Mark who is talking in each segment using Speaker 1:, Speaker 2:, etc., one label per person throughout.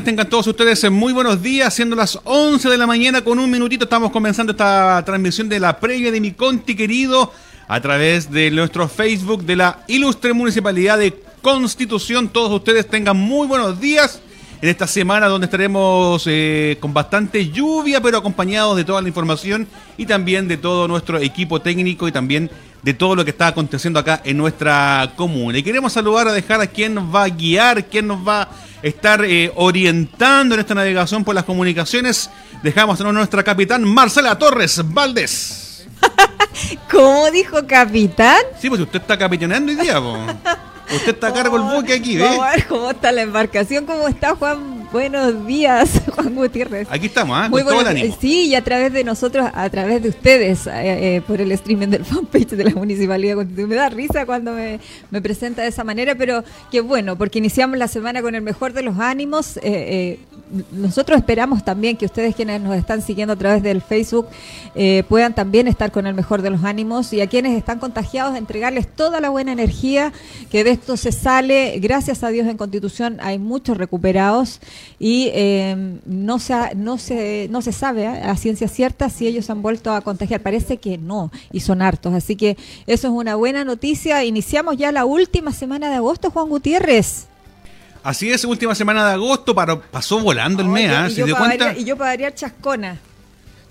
Speaker 1: Tengan todos ustedes muy buenos días, siendo las 11 de la mañana con un minutito estamos comenzando esta transmisión de la previa de mi Conti querido a través de nuestro Facebook de la Ilustre Municipalidad de Constitución. Todos ustedes tengan muy buenos días en esta semana donde estaremos eh, con bastante lluvia, pero acompañados de toda la información y también de todo nuestro equipo técnico y también de todo lo que está aconteciendo acá en nuestra comuna. Y queremos saludar a dejar a quien nos va a guiar, quien nos va a estar eh, orientando en esta navegación por las comunicaciones. Dejamos a nuestra capitán Marcela Torres Valdés.
Speaker 2: ¿Cómo dijo capitán?
Speaker 1: Sí, pues usted está capitaneando hoy día, Usted está a cargo del buque aquí, ¿ve?
Speaker 2: Vamos a ver cómo está la embarcación, cómo está Juan. Buenos días, Juan Gutiérrez.
Speaker 1: Aquí estamos, ¿ah?
Speaker 2: Muy bueno. Sí, y a través de nosotros, a través de ustedes, eh, eh, por el streaming del fanpage de la Municipalidad de Constitución. Me da risa cuando me, me, presenta de esa manera, pero qué bueno, porque iniciamos la semana con el mejor de los ánimos. Eh, nosotros esperamos también que ustedes quienes nos están siguiendo a través del Facebook puedan también estar con el mejor de los ánimos y a quienes están contagiados entregarles toda la buena energía que de esto se sale, gracias a Dios en Constitución hay muchos recuperados y eh, no, se, no, se, no se sabe ¿eh? a ciencia cierta si ellos han vuelto a contagiar. Parece que no, y son hartos. Así que eso es una buena noticia. Iniciamos ya la última semana de agosto, Juan Gutiérrez.
Speaker 1: Así es, última semana de agosto, pasó volando el mes,
Speaker 2: y, yo cuenta? y yo para variar chascona.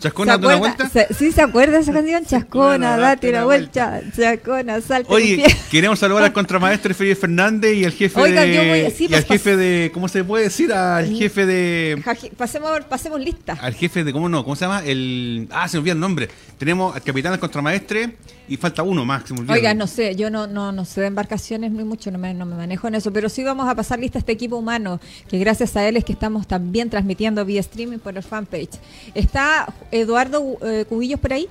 Speaker 1: ¿Chascona, da una vuelta?
Speaker 2: ¿Sí se acuerda esa canción? Chascona, date una vuelta. Chascona, salta.
Speaker 1: Oye, queremos saludar al contramaestre Felipe Fernández y al jefe de. y al jefe de. ¿Cómo se puede decir? Al jefe de.
Speaker 2: Pasemos, pasemos lista.
Speaker 1: Al jefe de. ¿Cómo no? ¿Cómo se llama? El. Ah, se me olvida el nombre. Tenemos al capitán del contramaestre y falta uno más. Se me
Speaker 2: Oiga, no sé, yo no, no, no sé de embarcaciones muy mucho, no me, no me manejo en eso, pero sí vamos a pasar lista a este equipo humano, que gracias a él es que estamos también transmitiendo vía streaming por el fanpage. Está Eduardo eh, Cubillos por ahí.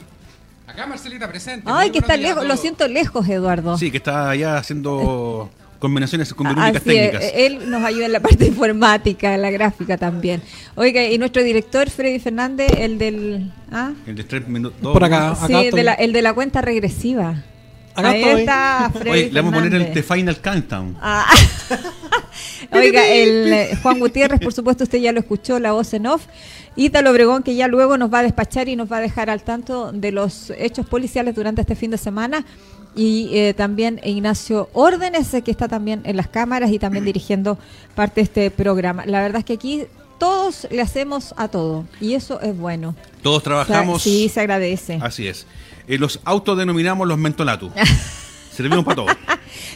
Speaker 3: Acá Marcelita presente.
Speaker 2: Ay, que está lejos, lo siento lejos, Eduardo.
Speaker 1: Sí, que está allá haciendo combinaciones combinaciones técnicas.
Speaker 2: él nos ayuda en la parte informática, en la gráfica también. Oiga, y nuestro director Freddy Fernández, el del... ¿ah?
Speaker 1: El de tres minutos.
Speaker 2: Por acá, sí, el de la cuenta regresiva. Ahí está Freddy Oye,
Speaker 1: le vamos a poner el The Final Countdown. Ah.
Speaker 2: Oiga, el eh, Juan Gutiérrez, por supuesto, usted ya lo escuchó, la voz en off. Ítalo Obregón, que ya luego nos va a despachar y nos va a dejar al tanto de los hechos policiales durante este fin de semana. Y eh, también Ignacio Órdenes, que está también en las cámaras y también dirigiendo parte de este programa. La verdad es que aquí todos le hacemos a todo y eso es bueno.
Speaker 1: Todos trabajamos.
Speaker 2: sí, se agradece.
Speaker 1: Así es. Eh, los autodenominamos los mentolatus. Servimos para todo.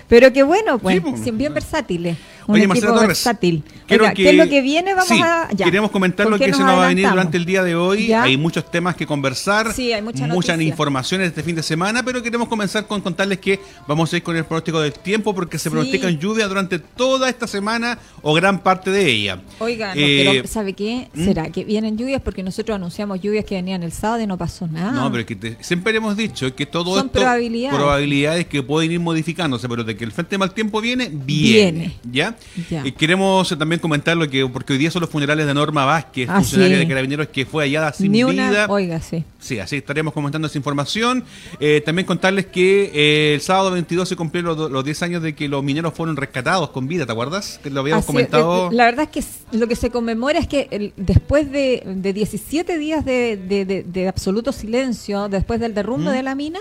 Speaker 2: Pero qué bueno, pues, bien versátiles. Un Oye, equipo versátil. ¿Qué es lo que viene? Vamos a.
Speaker 1: Ya. Queremos comentar lo que se nos va a venir durante el día de hoy. Hay muchos temas que conversar.
Speaker 2: Sí, hay muchas
Speaker 1: Muchas informaciones este fin de semana, pero queremos comenzar con contarles que vamos a ir con el pronóstico del tiempo porque se pronostican lluvia durante toda esta semana o gran parte de ella.
Speaker 2: Oiga, eh, ¿sabe qué? ¿Mm? ¿Será que vienen lluvias? Porque nosotros anunciamos lluvias que venían el sábado y no pasó nada.
Speaker 1: No, pero es que siempre hemos dicho que todo Son esto probabilidades. probabilidades que pueden ir modificándose, pero de que el frente de mal tiempo viene, viene. ¿Ya? Y queremos también comentar lo que, porque hoy día son los funerales de Norma Vázquez, ah, funcionaria de Carabineros que fue hallada sin vida.
Speaker 2: Oiga, sí.
Speaker 1: Sí, así estaremos comentando esa información. Eh, también contarles que eh, el sábado 22 se cumplieron los, 10 años de que los mineros fueron rescatados con vida, ¿te acuerdas? Que lo habíamos comentado.
Speaker 2: la verdad es que lo que se conmemora es que después de, 17 días de, absoluto silencio, después del derrumbe de la mina,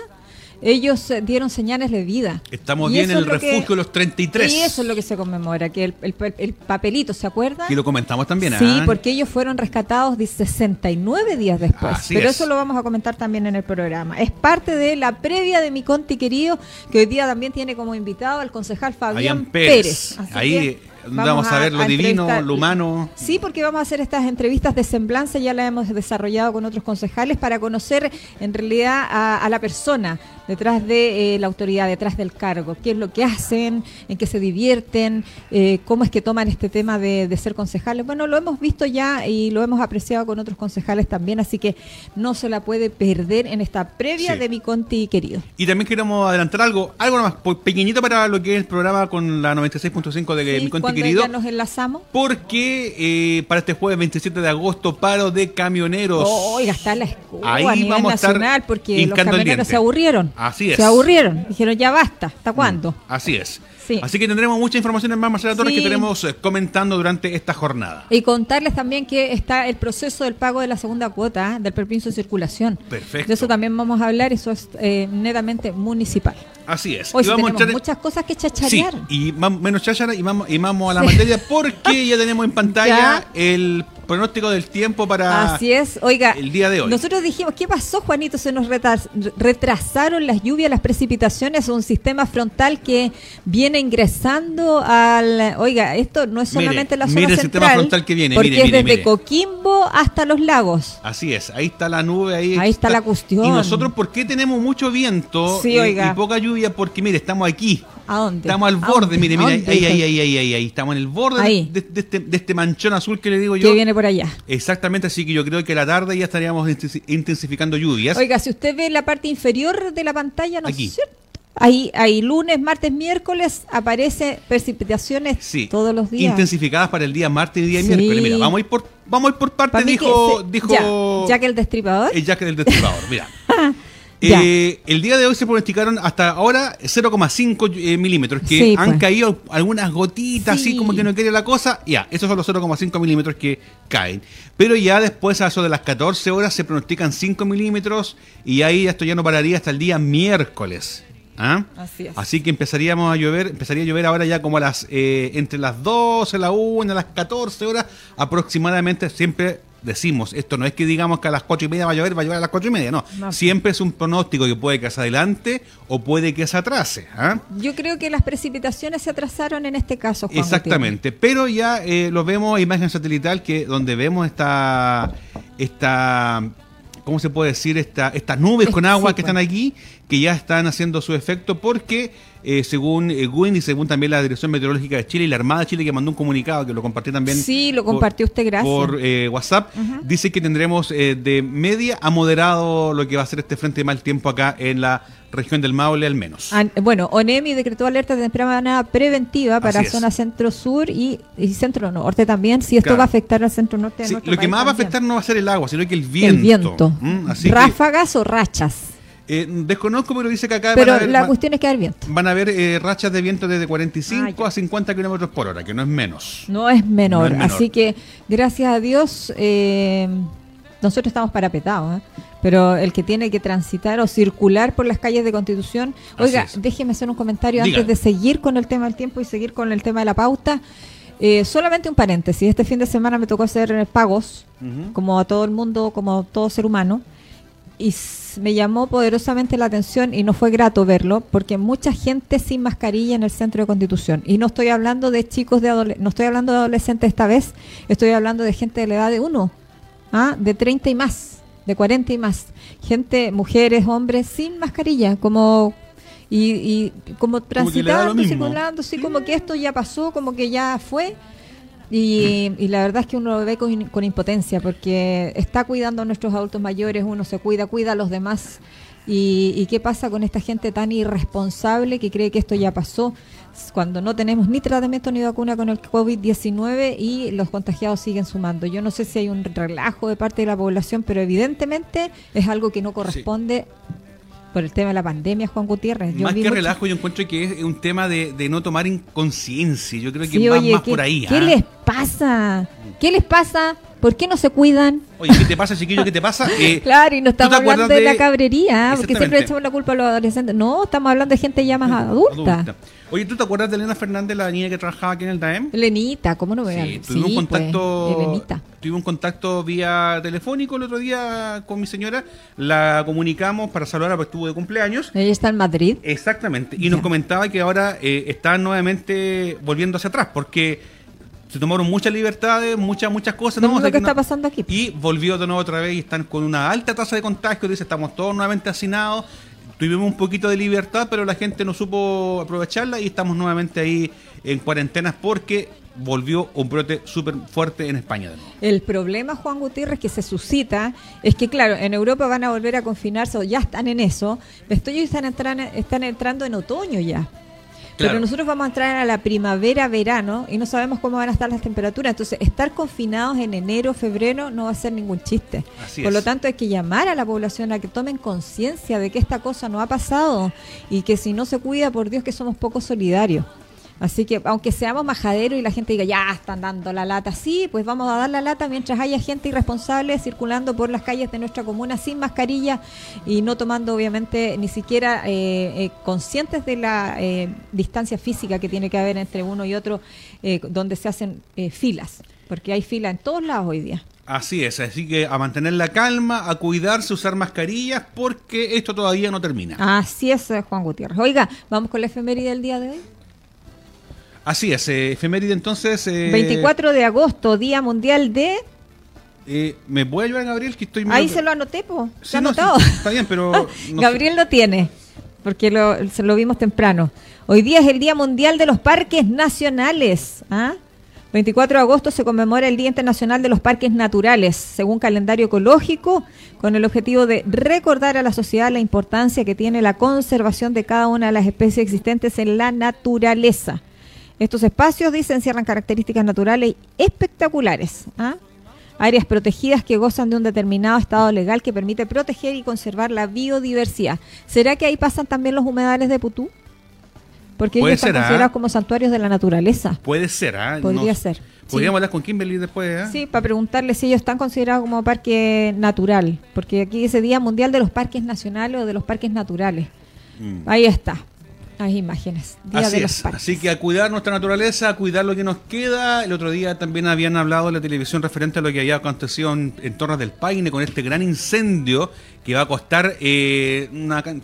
Speaker 2: ellos eh, dieron señales de vida.
Speaker 1: Estamos bien en el refugio de los 33.
Speaker 2: Y eso es lo que se conmemora, que el, papelito, ¿se acuerda?
Speaker 1: Y lo comentamos también.
Speaker 2: Sí, ¿ah? porque ellos fueron rescatados de 69 días después. Pero eso lo vamos a comentar también en el programa. Es parte de la previa de mi conti querido, que hoy día también tiene como invitado al concejal Fabián Pérez.
Speaker 1: Ahí Vamos, a, ver lo divino, lo humano.
Speaker 2: Sí, porque vamos a hacer estas entrevistas de semblanza, ya las hemos desarrollado con otros concejales para conocer en realidad a, la persona detrás de eh, la autoridad, detrás del cargo, qué es lo que hacen, en qué se divierten, eh, cómo es que toman este tema de, ser concejales. Bueno, lo hemos visto ya y lo hemos apreciado con otros concejales también, así que no se la puede perder en esta previa de mi Conti querido.
Speaker 1: Y también queremos adelantar algo, algo más pequeñito para lo que es el programa con la 96.5 de mi Conti querido.
Speaker 2: ya nos enlazamos.
Speaker 1: Porque eh, para este jueves 27 de agosto, paro de camioneros.
Speaker 2: Oiga, está la escuela
Speaker 1: Ahí
Speaker 2: a nivel
Speaker 1: vamos a estar
Speaker 2: nacional porque los camioneros se aburrieron.
Speaker 1: Así es.
Speaker 2: Se aburrieron. Dijeron, ya basta. ¿Hasta cuándo?
Speaker 1: Así es.
Speaker 2: Sí.
Speaker 1: Así que tendremos muchas informaciones más, Marcela Torres,
Speaker 2: Sí.
Speaker 1: que estaremos eh, comentando durante esta jornada.
Speaker 2: Y contarles también que está el proceso del pago de la segunda cuota ¿eh? del permiso de circulación.
Speaker 1: Perfecto.
Speaker 2: De eso también vamos a hablar, eso es eh, netamente municipal.
Speaker 1: Así es.
Speaker 2: Hoy
Speaker 1: Y
Speaker 2: sí
Speaker 1: vamos a
Speaker 2: tenemos
Speaker 1: en-
Speaker 2: muchas cosas que
Speaker 1: Sí,
Speaker 2: chacharear.
Speaker 1: y vam- menos cháchara y vamos, y vamos a la materia porque ya tenemos en pantalla
Speaker 2: Ya.
Speaker 1: el pronóstico del tiempo para
Speaker 2: Así es, oiga,
Speaker 1: el día de hoy.
Speaker 2: nosotros dijimos, ¿qué pasó Juanito? Se nos retrasaron las lluvias, las precipitaciones, un sistema frontal que viene ingresando al... Oiga, esto no es
Speaker 1: Mire,
Speaker 2: solamente la zona
Speaker 1: mire el
Speaker 2: central,
Speaker 1: sistema frontal que viene,
Speaker 2: porque
Speaker 1: mire,
Speaker 2: es
Speaker 1: mire,
Speaker 2: desde
Speaker 1: mire.
Speaker 2: Coquimbo hasta los lagos.
Speaker 1: Así es, ahí está la nube, ahí,
Speaker 2: Ahí está la cuestión.
Speaker 1: Y nosotros, ¿por qué tenemos mucho viento
Speaker 2: Sí,
Speaker 1: y-
Speaker 2: oiga.
Speaker 1: y poca lluvia? Porque, mire, estamos aquí.
Speaker 2: ¿A dónde?
Speaker 1: Estamos al
Speaker 2: ¿A
Speaker 1: borde, mire,
Speaker 2: ¿A
Speaker 1: mire, ahí, ahí, ahí, ahí, ahí, ahí, estamos en el borde de este, de este manchón azul que le digo yo.
Speaker 2: Que viene por allá.
Speaker 1: Exactamente, así que yo creo que a la tarde ya estaríamos intensi- intensificando lluvias.
Speaker 2: Oiga, si usted ve la parte inferior de la pantalla, ¿no
Speaker 1: Aquí.
Speaker 2: es cierto? Ahí, ahí lunes, martes, miércoles aparece precipitaciones
Speaker 1: Sí,
Speaker 2: todos los días.
Speaker 1: intensificadas para el día martes y día
Speaker 2: Sí.
Speaker 1: miércoles. Mira, vamos a ir por, vamos a ir por parte, dijo,
Speaker 2: que
Speaker 1: dijo
Speaker 2: ya, que el destripador.
Speaker 1: el Jack del Destripador. Mira. Eh, el día de hoy se pronosticaron hasta ahora 0,5 eh, milímetros, que
Speaker 2: Sí,
Speaker 1: han
Speaker 2: pues.
Speaker 1: caído algunas gotitas,
Speaker 2: Sí.
Speaker 1: así como que no quiere la cosa. Ya, esos son los 0,5 milímetros que caen. Pero ya después, a eso de las 14 horas, se pronostican 5 milímetros y ahí esto ya no pararía hasta el día miércoles. ¿Ah?
Speaker 2: Así es.
Speaker 1: Así que empezaríamos a llover, empezaría a llover ahora ya como a las eh, entre las 12, la 1, las 14 horas aproximadamente. Siempre decimos, esto no es que digamos que a las 4 y media va a llover, va a llover a las 4 y media, no.
Speaker 2: No.
Speaker 1: Siempre es un pronóstico que puede que se adelante o puede que se atrase. ¿ah?
Speaker 2: Yo creo que las precipitaciones se atrasaron en este caso, Juan
Speaker 1: Exactamente, pero ya eh, lo vemos a imagen satelital que donde vemos esta esta ¿cómo se puede decir? Esta, estas nubes con
Speaker 2: Sí,
Speaker 1: agua que están aquí, que ya están haciendo su efecto porque eh, según eh, WIN y según también la Dirección Meteorológica de Chile y la Armada de Chile que mandó un comunicado que lo compartí también
Speaker 2: Sí, lo
Speaker 1: por-
Speaker 2: compartió usted, gracias.
Speaker 1: por eh, WhatsApp, dice que tendremos eh, de media a moderado lo que va a ser este frente de mal tiempo acá en la región del Maule al menos.
Speaker 2: An- bueno, ONEMI decretó alerta de temprana preventiva para
Speaker 1: Así
Speaker 2: zona centro-sur y, y centro-norte también, si esto
Speaker 1: Claro.
Speaker 2: va a afectar al centro-norte
Speaker 1: Sí, lo que más va a afectar no va a ser el agua, sino que el viento.
Speaker 2: el viento.
Speaker 1: ¿Mm? Así que,
Speaker 2: ¿Ráfagas o rachas?
Speaker 1: Eh, desconozco, pero dice que acá
Speaker 2: Pero
Speaker 1: van a haber,
Speaker 2: la
Speaker 1: va-
Speaker 2: cuestión es que hay viento.
Speaker 1: van a haber eh, rachas de viento desde 45
Speaker 2: Ah,
Speaker 1: a 50 kilómetros por hora, que no es menos.
Speaker 2: No es menor.
Speaker 1: No es menor.
Speaker 2: Así que, gracias a Dios, eh, nosotros estamos parapetados. ¿eh? Pero el que tiene que transitar o circular por las calles de Constitución. Oiga, déjeme hacer un comentario
Speaker 1: Diga.
Speaker 2: antes de seguir con el tema del tiempo y seguir con el tema de la pauta. Eh, solamente un paréntesis. Este fin de semana me tocó hacer pagos, como a todo el mundo, como todo ser humano. Y me llamó poderosamente la atención y no fue grato verlo, porque mucha gente sin mascarilla en el centro de Constitución. Y no estoy hablando de chicos de no estoy hablando de adolescentes esta vez, estoy hablando de gente de la edad de uno, ¿ah? de 30 y más, de 40 y más. Gente, mujeres, hombres sin mascarilla, como y, y como transitando, circulando, así como que esto ya pasó, como que ya fue. Y, y la verdad es que uno lo ve con, con impotencia porque está cuidando a nuestros adultos mayores, uno se cuida, cuida a los demás. Y, y qué pasa con esta gente tan irresponsable que cree que esto ya pasó cuando no tenemos ni tratamiento ni vacuna con el COVID-19 y los contagiados siguen sumando? Yo no sé si hay un relajo de parte de la población, pero evidentemente es algo que no corresponde por el tema de la pandemia, Juan Gutiérrez. Yo
Speaker 1: más que
Speaker 2: mucho-
Speaker 1: relajo, yo encuentro que es un tema de, de no tomar inconsciencia. Yo creo que
Speaker 2: Sí,
Speaker 1: va
Speaker 2: oye,
Speaker 1: más
Speaker 2: ¿qué,
Speaker 1: por ahí.
Speaker 2: ¿qué
Speaker 1: ¿ah?
Speaker 2: les pasa? ¿Qué les pasa? ¿Por qué no se cuidan?
Speaker 1: Oye, ¿qué te pasa, chiquillo? ¿Qué te pasa? Eh,
Speaker 2: Claro, y no
Speaker 1: ¿tú te
Speaker 2: estamos hablando de, la cabrería, porque siempre echamos la culpa a los adolescentes. No, estamos hablando de gente ya más adulta.
Speaker 1: adulta. Oye, ¿tú te acuerdas de Elena Fernández, la niña que trabajaba aquí en el DAEM?
Speaker 2: Lenita, ¿cómo no vean?
Speaker 1: Sí, tuvimos un contacto,
Speaker 2: pues,
Speaker 1: tuvimos un contacto vía telefónico el otro día con mi señora, la comunicamos para saludarla porque estuvo de cumpleaños.
Speaker 2: Ella está en Madrid.
Speaker 1: Exactamente, y
Speaker 2: Ya.
Speaker 1: nos comentaba que ahora eh, están nuevamente volviendo hacia atrás porque se tomaron muchas libertades, muchas muchas cosas.
Speaker 2: Lo
Speaker 1: ¿no? O
Speaker 2: mismo
Speaker 1: sea
Speaker 2: que
Speaker 1: no-
Speaker 2: está pasando aquí.
Speaker 1: Y volvió de nuevo otra vez y están con una alta tasa de contagio. Dice, estamos todos nuevamente hacinados. Tuvimos un poquito de libertad, pero la gente no supo aprovecharla y estamos nuevamente ahí en cuarentenas porque volvió un brote súper fuerte en España.
Speaker 2: El problema, Juan Gutiérrez, que se suscita es que, claro, en Europa van a volver a confinarse o ya están en eso. Ellos están, entran- están entrando en otoño ya. Pero nosotros vamos a entrar a la primavera, verano y no sabemos cómo van a estar las temperaturas. Entonces, estar confinados en enero, febrero no va a ser ningún chiste. Por lo tanto, hay que llamar a la población a que tomen conciencia de que esta cosa no ha pasado y que si no se cuida, por Dios que somos poco solidarios. Así que aunque seamos majaderos y la gente diga, ya están dando la lata, sí, pues vamos a dar la lata mientras haya gente irresponsable circulando por las calles de nuestra comuna sin mascarilla y no tomando obviamente ni siquiera eh, eh, conscientes de la eh, distancia física que tiene que haber entre uno y otro donde se hacen filas, porque hay fila en todos lados hoy día.
Speaker 1: Así es, así que a mantener la calma, a cuidarse, usar mascarillas, porque esto todavía no termina.
Speaker 2: Así es, Juan Gutiérrez. Oiga, vamos con la efeméride del día de hoy.
Speaker 1: Así es, eh, efeméride entonces.
Speaker 2: 24 eh, de agosto, Día Mundial de.
Speaker 1: Eh, ¿Me puede ayudar, Gabriel? Que estoy
Speaker 2: Ahí se lo anoté, po.
Speaker 1: ¿Se anotado? está bien, pero.
Speaker 2: Gabriel lo tiene, porque lo vimos temprano. Hoy día es el Día Mundial de los Parques Nacionales. ¿ah? 24 de agosto se conmemora el Día Internacional de los Parques Naturales, según calendario ecológico, con el objetivo de recordar a la sociedad la importancia que tiene la conservación de cada una de las especies existentes en la naturaleza. Estos espacios, dicen, encierran características naturales espectaculares. ¿ah? Áreas protegidas que gozan de un determinado estado legal que permite proteger y conservar la biodiversidad. ¿Será que ahí pasan también los humedales de Putú? Porque ellos están ¿ah? considerados como santuarios de la naturaleza.
Speaker 1: Puede ser, ¿ah?
Speaker 2: Podría ser.
Speaker 1: Podríamos hablar con Kimberly después, ¿eh?
Speaker 2: Sí, para preguntarle si ellos están considerados como parque natural. Porque aquí ese Día Mundial de los Parques Nacionales o de los Parques Naturales. Mm. Ahí está. Las imágenes.
Speaker 1: Así es. Así que a cuidar nuestra naturaleza, a cuidar lo que nos queda. El otro día también habían hablado en la televisión referente a lo que había acontecido en, Torres del Paine con este gran incendio que va a costar eh,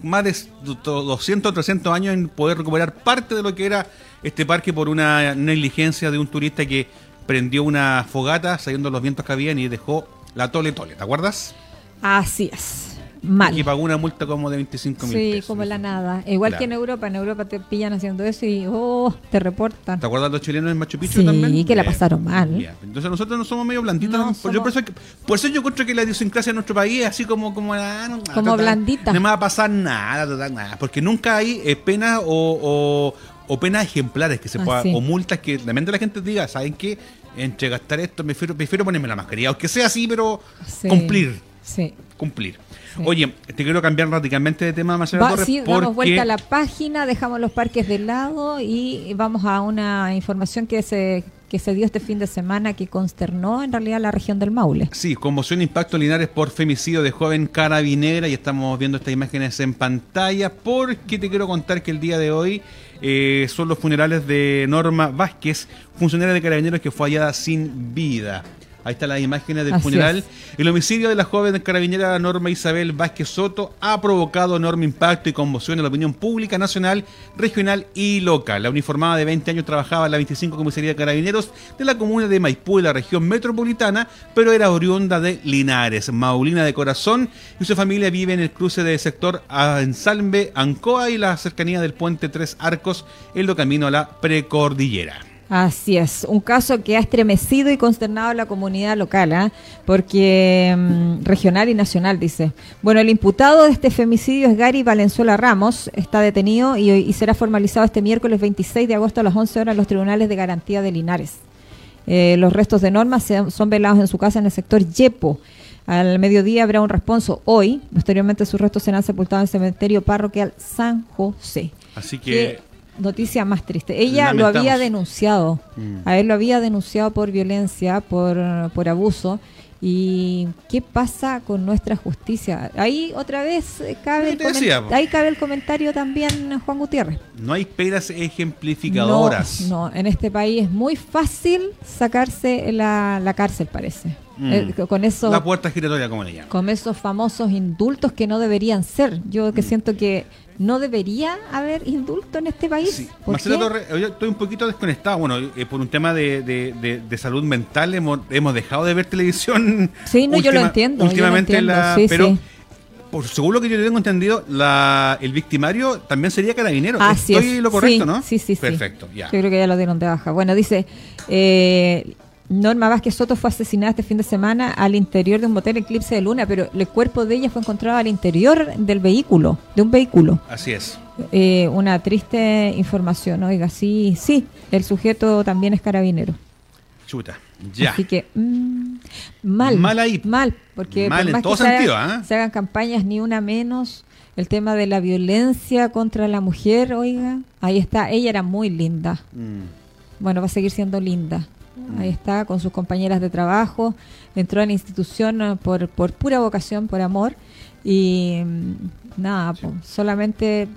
Speaker 1: más de 200 o 300 años en poder recuperar parte de lo que era este parque por una negligencia de un turista que prendió una fogata saliendo los vientos que habían y dejó la tole tole. ¿Te acuerdas?
Speaker 2: Así es. Mal.
Speaker 1: Y pagó una multa como de 25 mil
Speaker 2: sí, como la nada. Igual que en Europa, en Europa te pillan haciendo eso y oh, te reportan.
Speaker 1: ¿Te acuerdas los chilenos en Machu Picchu también?
Speaker 2: Sí, que la pasaron mal.
Speaker 1: Entonces nosotros no somos medio blanditos. por, eso, yo encuentro que la idiosincrasia en nuestro país es así como como,
Speaker 2: ah, como blandita.
Speaker 1: No me va a pasar nada, total, nada. Porque nunca hay eh, penas o, o, penas ejemplares que se pueda, o multas que realmente la gente diga, ¿saben qué? Entre gastar esto, me prefiero, prefiero ponerme la mascarilla, aunque sea así, pero cumplir.
Speaker 2: Sí.
Speaker 1: Cumplir. Oye, te quiero cambiar radicalmente de tema, Marcelo
Speaker 2: Va, Sí, damos vuelta a la página, dejamos los parques de lado y vamos a una información que se que se dio este fin de semana que consternó en realidad la región del Maule.
Speaker 1: Sí, conmoción impacto Linares por femicidio de joven carabinera y estamos viendo estas imágenes en pantalla porque te quiero contar que el día de hoy eh, son los funerales de Norma Vázquez, funcionaria de carabineros que fue hallada sin vida. Ahí están las imágenes del funeral. El homicidio de la joven carabinera Norma Isabel Vázquez Soto ha provocado enorme impacto y conmoción en la opinión pública nacional, regional y local. La uniformada de 20 años trabajaba en la 25 Comisaría de Carabineros de la comuna de Maipú, de la región metropolitana, pero era oriunda de Linares, maulina de corazón, y su familia vive en el cruce del sector Ensalme, Ancoa y la cercanía del puente Tres Arcos, en lo camino a la precordillera.
Speaker 2: Así es, un caso que ha estremecido y consternado a la comunidad local, ¿eh? porque mm, regional y nacional, dice. Bueno, el imputado de este femicidio es Gary Valenzuela Ramos, está detenido y, será formalizado este miércoles 26 de agosto a las 11 horas en los tribunales de garantía de Linares. Eh, los restos de Norma son velados en su casa en el sector Yepo. Al mediodía habrá un responso hoy. Posteriormente sus restos serán sepultados en el cementerio parroquial San José.
Speaker 1: Así que
Speaker 2: noticia más triste. Ella lo había denunciado, mm. a él lo había denunciado por violencia, por, por abuso. ¿Y qué pasa con nuestra justicia? Ahí otra vez cabe, el, ahí cabe el comentario también, Juan Gutiérrez.
Speaker 1: No hay peras ejemplificadoras.
Speaker 2: No, en este país es muy fácil sacarse la, la cárcel, parece. Mm. Eh, con eso,
Speaker 1: la puerta giratoria, como le llaman.
Speaker 2: Con esos famosos indultos que no deberían ser. Yo que mm. siento que no debería haber indulto en este país.
Speaker 1: Marcelo Torres, yo estoy un poquito desconectado. Bueno, eh, por un tema de, de, salud mental hemos, hemos, dejado de ver televisión.
Speaker 2: Sí, no, yo lo entiendo.
Speaker 1: Últimamente, la, pero por según lo que yo tengo entendido, la, el victimario también sería carabinero. Estoy lo correcto, ¿no?
Speaker 2: Sí, sí, sí.
Speaker 1: Perfecto, ya.
Speaker 2: Yo creo que ya lo dieron de baja. Bueno, dice. Eh, Norma Vázquez Soto fue asesinada este fin de semana al interior de un motel Eclipse de Luna, pero el cuerpo de ella fue encontrado al interior del vehículo, de un vehículo.
Speaker 1: Así es.
Speaker 2: Eh, una triste información, oiga, sí, sí, el sujeto también es carabinero.
Speaker 1: Chuta, ya.
Speaker 2: Así que, mm, mal.
Speaker 1: Mal ahí.
Speaker 2: Mal, porque
Speaker 1: Mal
Speaker 2: por
Speaker 1: en
Speaker 2: más
Speaker 1: todo
Speaker 2: que se
Speaker 1: ¿ah?
Speaker 2: se hagan campañas, ni una menos. El tema de la violencia contra la mujer, oiga, ahí está. Ella era muy linda.
Speaker 1: Mm.
Speaker 2: Bueno, va a seguir siendo linda. Ahí está, con sus compañeras de trabajo. Entró a la institución eh, por, por pura vocación, por amor. Y mm, nada, solamente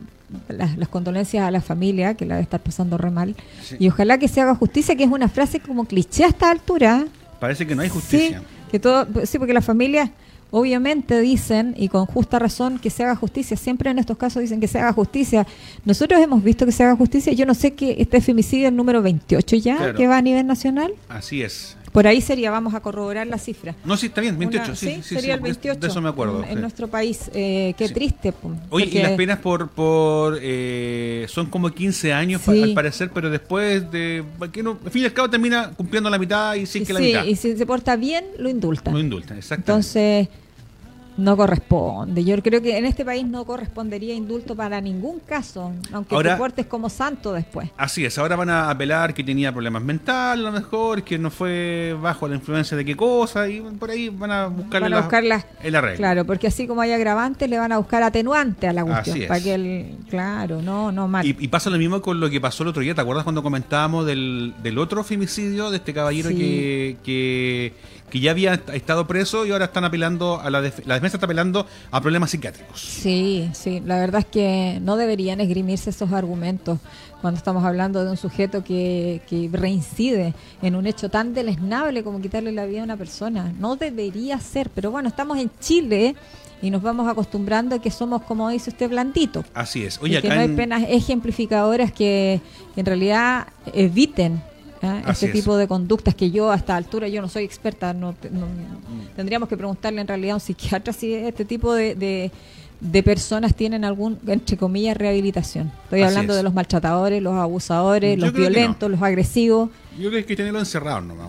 Speaker 2: las, las condolencias a la familia, que la debe estar pasando re mal.
Speaker 1: Sí.
Speaker 2: Y ojalá que se haga justicia, que es una frase como cliché a esta altura.
Speaker 1: Parece que no hay justicia.
Speaker 2: Sí, que todo, sí, porque las familias obviamente dicen, y con justa razón, que se haga justicia. Siempre en estos casos dicen que se haga justicia. Nosotros hemos visto que se haga justicia. Yo no sé que este femicidio es el número 28 ya,
Speaker 1: Claro.
Speaker 2: que va a nivel nacional.
Speaker 1: Así es.
Speaker 2: Por ahí sería, vamos a corroborar la cifra.
Speaker 1: No, sí, está bien, 28.
Speaker 2: Una-
Speaker 1: sí, sí, sí,
Speaker 2: sería el
Speaker 1: de-
Speaker 2: 28.
Speaker 1: De eso me acuerdo.
Speaker 2: En,
Speaker 1: sí.
Speaker 2: nuestro país. Eh, qué
Speaker 1: Sí.
Speaker 2: triste.
Speaker 1: Oye, y las penas por, por eh, son como 15 años pa-
Speaker 2: Sí.
Speaker 1: al parecer, pero después de, que no, al fin y al cabo termina cumpliendo la mitad y sí
Speaker 2: y
Speaker 1: que la
Speaker 2: sí,
Speaker 1: mitad.
Speaker 2: y si se porta bien, lo indulta.
Speaker 1: No indultan, exactamente.
Speaker 2: Entonces, no corresponde. Yo creo que en este país no correspondería indulto para ningún caso, aunque
Speaker 1: Ahora-
Speaker 2: te portes como santo después.
Speaker 1: Así es, ahora van a apelar que tenía problemas mentales, a lo mejor, que no fue bajo la influencia de qué cosa, y por ahí van a buscarle
Speaker 2: Van a
Speaker 1: la-
Speaker 2: buscar las-
Speaker 1: el arreglo.
Speaker 2: Claro, porque así como hay agravantes, le van a buscar atenuante a la cuestión.
Speaker 1: Así es.
Speaker 2: Para que el, claro, no, no mal.
Speaker 1: Y, y pasa lo mismo con lo que pasó el otro día. ¿Te acuerdas cuando comentábamos del, del otro femicidio de este caballero
Speaker 2: Sí.
Speaker 1: que, que, que ya había estado preso y ahora están apelando a la, def- la defensa está apelando a problemas psiquiátricos?
Speaker 2: Sí, sí, la verdad es que no deberían esgrimirse esos argumentos cuando estamos hablando de un sujeto que, que reincide en un hecho tan deleznable como quitarle la vida a una persona. No debería ser, pero bueno, estamos en Chile y nos vamos acostumbrando a que somos, como dice usted, blandito.
Speaker 1: Así es.
Speaker 2: y
Speaker 1: Oye,
Speaker 2: que
Speaker 1: acá
Speaker 2: no hay
Speaker 1: en-
Speaker 2: penas ejemplificadoras que en realidad eviten
Speaker 1: Así
Speaker 2: este
Speaker 1: es.
Speaker 2: tipo de conductas que yo a esta altura yo no soy experta no, no- tendríamos que preguntarle en realidad a un psiquiatra si este tipo de, de, de personas tienen algún entre comillas rehabilitación estoy
Speaker 1: Así
Speaker 2: hablando
Speaker 1: es.
Speaker 2: de los maltratadores los abusadores
Speaker 1: Yo
Speaker 2: los violentos los agresivos
Speaker 1: Yo creo que hay que tenerlo encerrado nomás.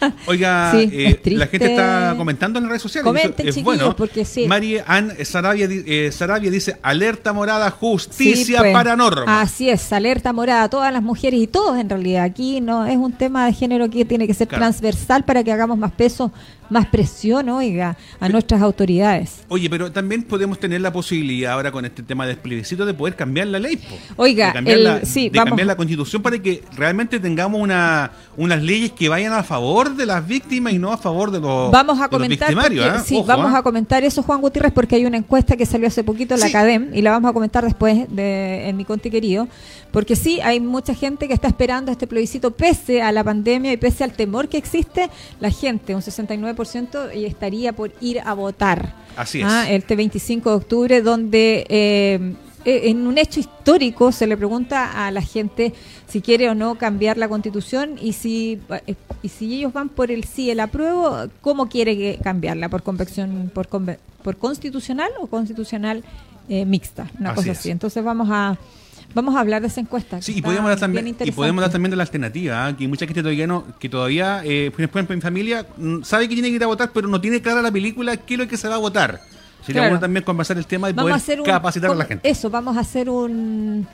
Speaker 1: Pues. Oiga,
Speaker 2: Sí,
Speaker 1: eh, la gente está comentando en las redes sociales.
Speaker 2: Comenten,
Speaker 1: es bueno.
Speaker 2: porque sí.
Speaker 1: Mari Ann Sarabia, eh, Sarabia dice: alerta morada,
Speaker 2: Sí,
Speaker 1: justicia
Speaker 2: pues.
Speaker 1: para Norma.
Speaker 2: Así es, alerta morada, todas las mujeres y todos en realidad. Aquí no es un tema de género que tiene que ser
Speaker 1: Claro.
Speaker 2: transversal para que hagamos más peso, más presión, oiga, a nuestras autoridades.
Speaker 1: Oye, pero también podemos tener la posibilidad ahora con este tema del plebiscito de poder cambiar la ley. po.
Speaker 2: Oiga,
Speaker 1: de cambiar,
Speaker 2: el-
Speaker 1: la,
Speaker 2: sí,
Speaker 1: de
Speaker 2: vamos-
Speaker 1: cambiar la constitución para que realmente tengamos una, unas leyes que vayan a favor de las víctimas y no a favor de los,
Speaker 2: Vamos a
Speaker 1: de
Speaker 2: comentar, porque-
Speaker 1: ¿ah?
Speaker 2: sí,
Speaker 1: Ojo,
Speaker 2: vamos
Speaker 1: ¿ah?
Speaker 2: a comentar eso, Juan Gutiérrez, porque hay una encuesta que salió hace poquito en la
Speaker 1: Sí.
Speaker 2: Academ y la vamos a comentar después de, en mi conti querido, porque sí, hay mucha gente que está esperando este plebiscito pese a la pandemia y pese al temor que existe, la gente, un 69%, y estaría por ir a votar.
Speaker 1: Así es.
Speaker 2: Ah, este 25 de octubre, donde eh, eh, en un hecho histórico se le pregunta a la gente si quiere o no cambiar la constitución y si eh, y si ellos van por el sí, el apruebo, ¿cómo quiere cambiarla? ¿Por convección, por, por constitucional o constitucional eh, mixta? Una
Speaker 1: Así
Speaker 2: cosa
Speaker 1: es.
Speaker 2: así. Entonces vamos a vamos a hablar de esa encuesta.
Speaker 1: Sí, y podemos, dar
Speaker 2: bien
Speaker 1: también, y podemos hablar también de la alternativa, ¿ah? que mucha gente todavía no, que todavía, eh, por ejemplo, mi familia mm, sabe que tiene que ir a votar, pero no tiene clara la película qué es lo que se va a votar. Sería
Speaker 2: Claro.
Speaker 1: bueno también conversar el tema y
Speaker 2: Vamos
Speaker 1: poder
Speaker 2: a hacer un,
Speaker 1: capacitar a la gente.
Speaker 2: Eso, vamos a hacer un...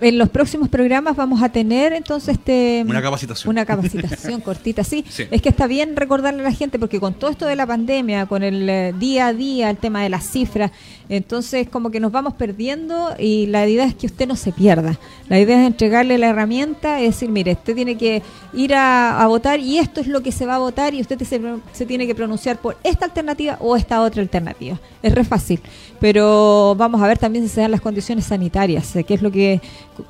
Speaker 2: En los próximos programas vamos a tener entonces este...
Speaker 1: Una capacitación.
Speaker 2: Una capacitación cortita, sí.
Speaker 1: Sí.
Speaker 2: Es que está bien recordarle a la gente porque con todo esto de la pandemia, con el eh, día a día, el tema de las cifras, entonces como que nos vamos perdiendo y la idea es que usted no se pierda. La idea es entregarle la herramienta, es decir, mire, usted tiene que ir a, votar y esto es lo que se va a votar y usted se, se tiene que pronunciar por esta alternativa o esta otra alternativa. Es re fácil, pero vamos a ver también si se dan las condiciones sanitarias, eh, que es lo que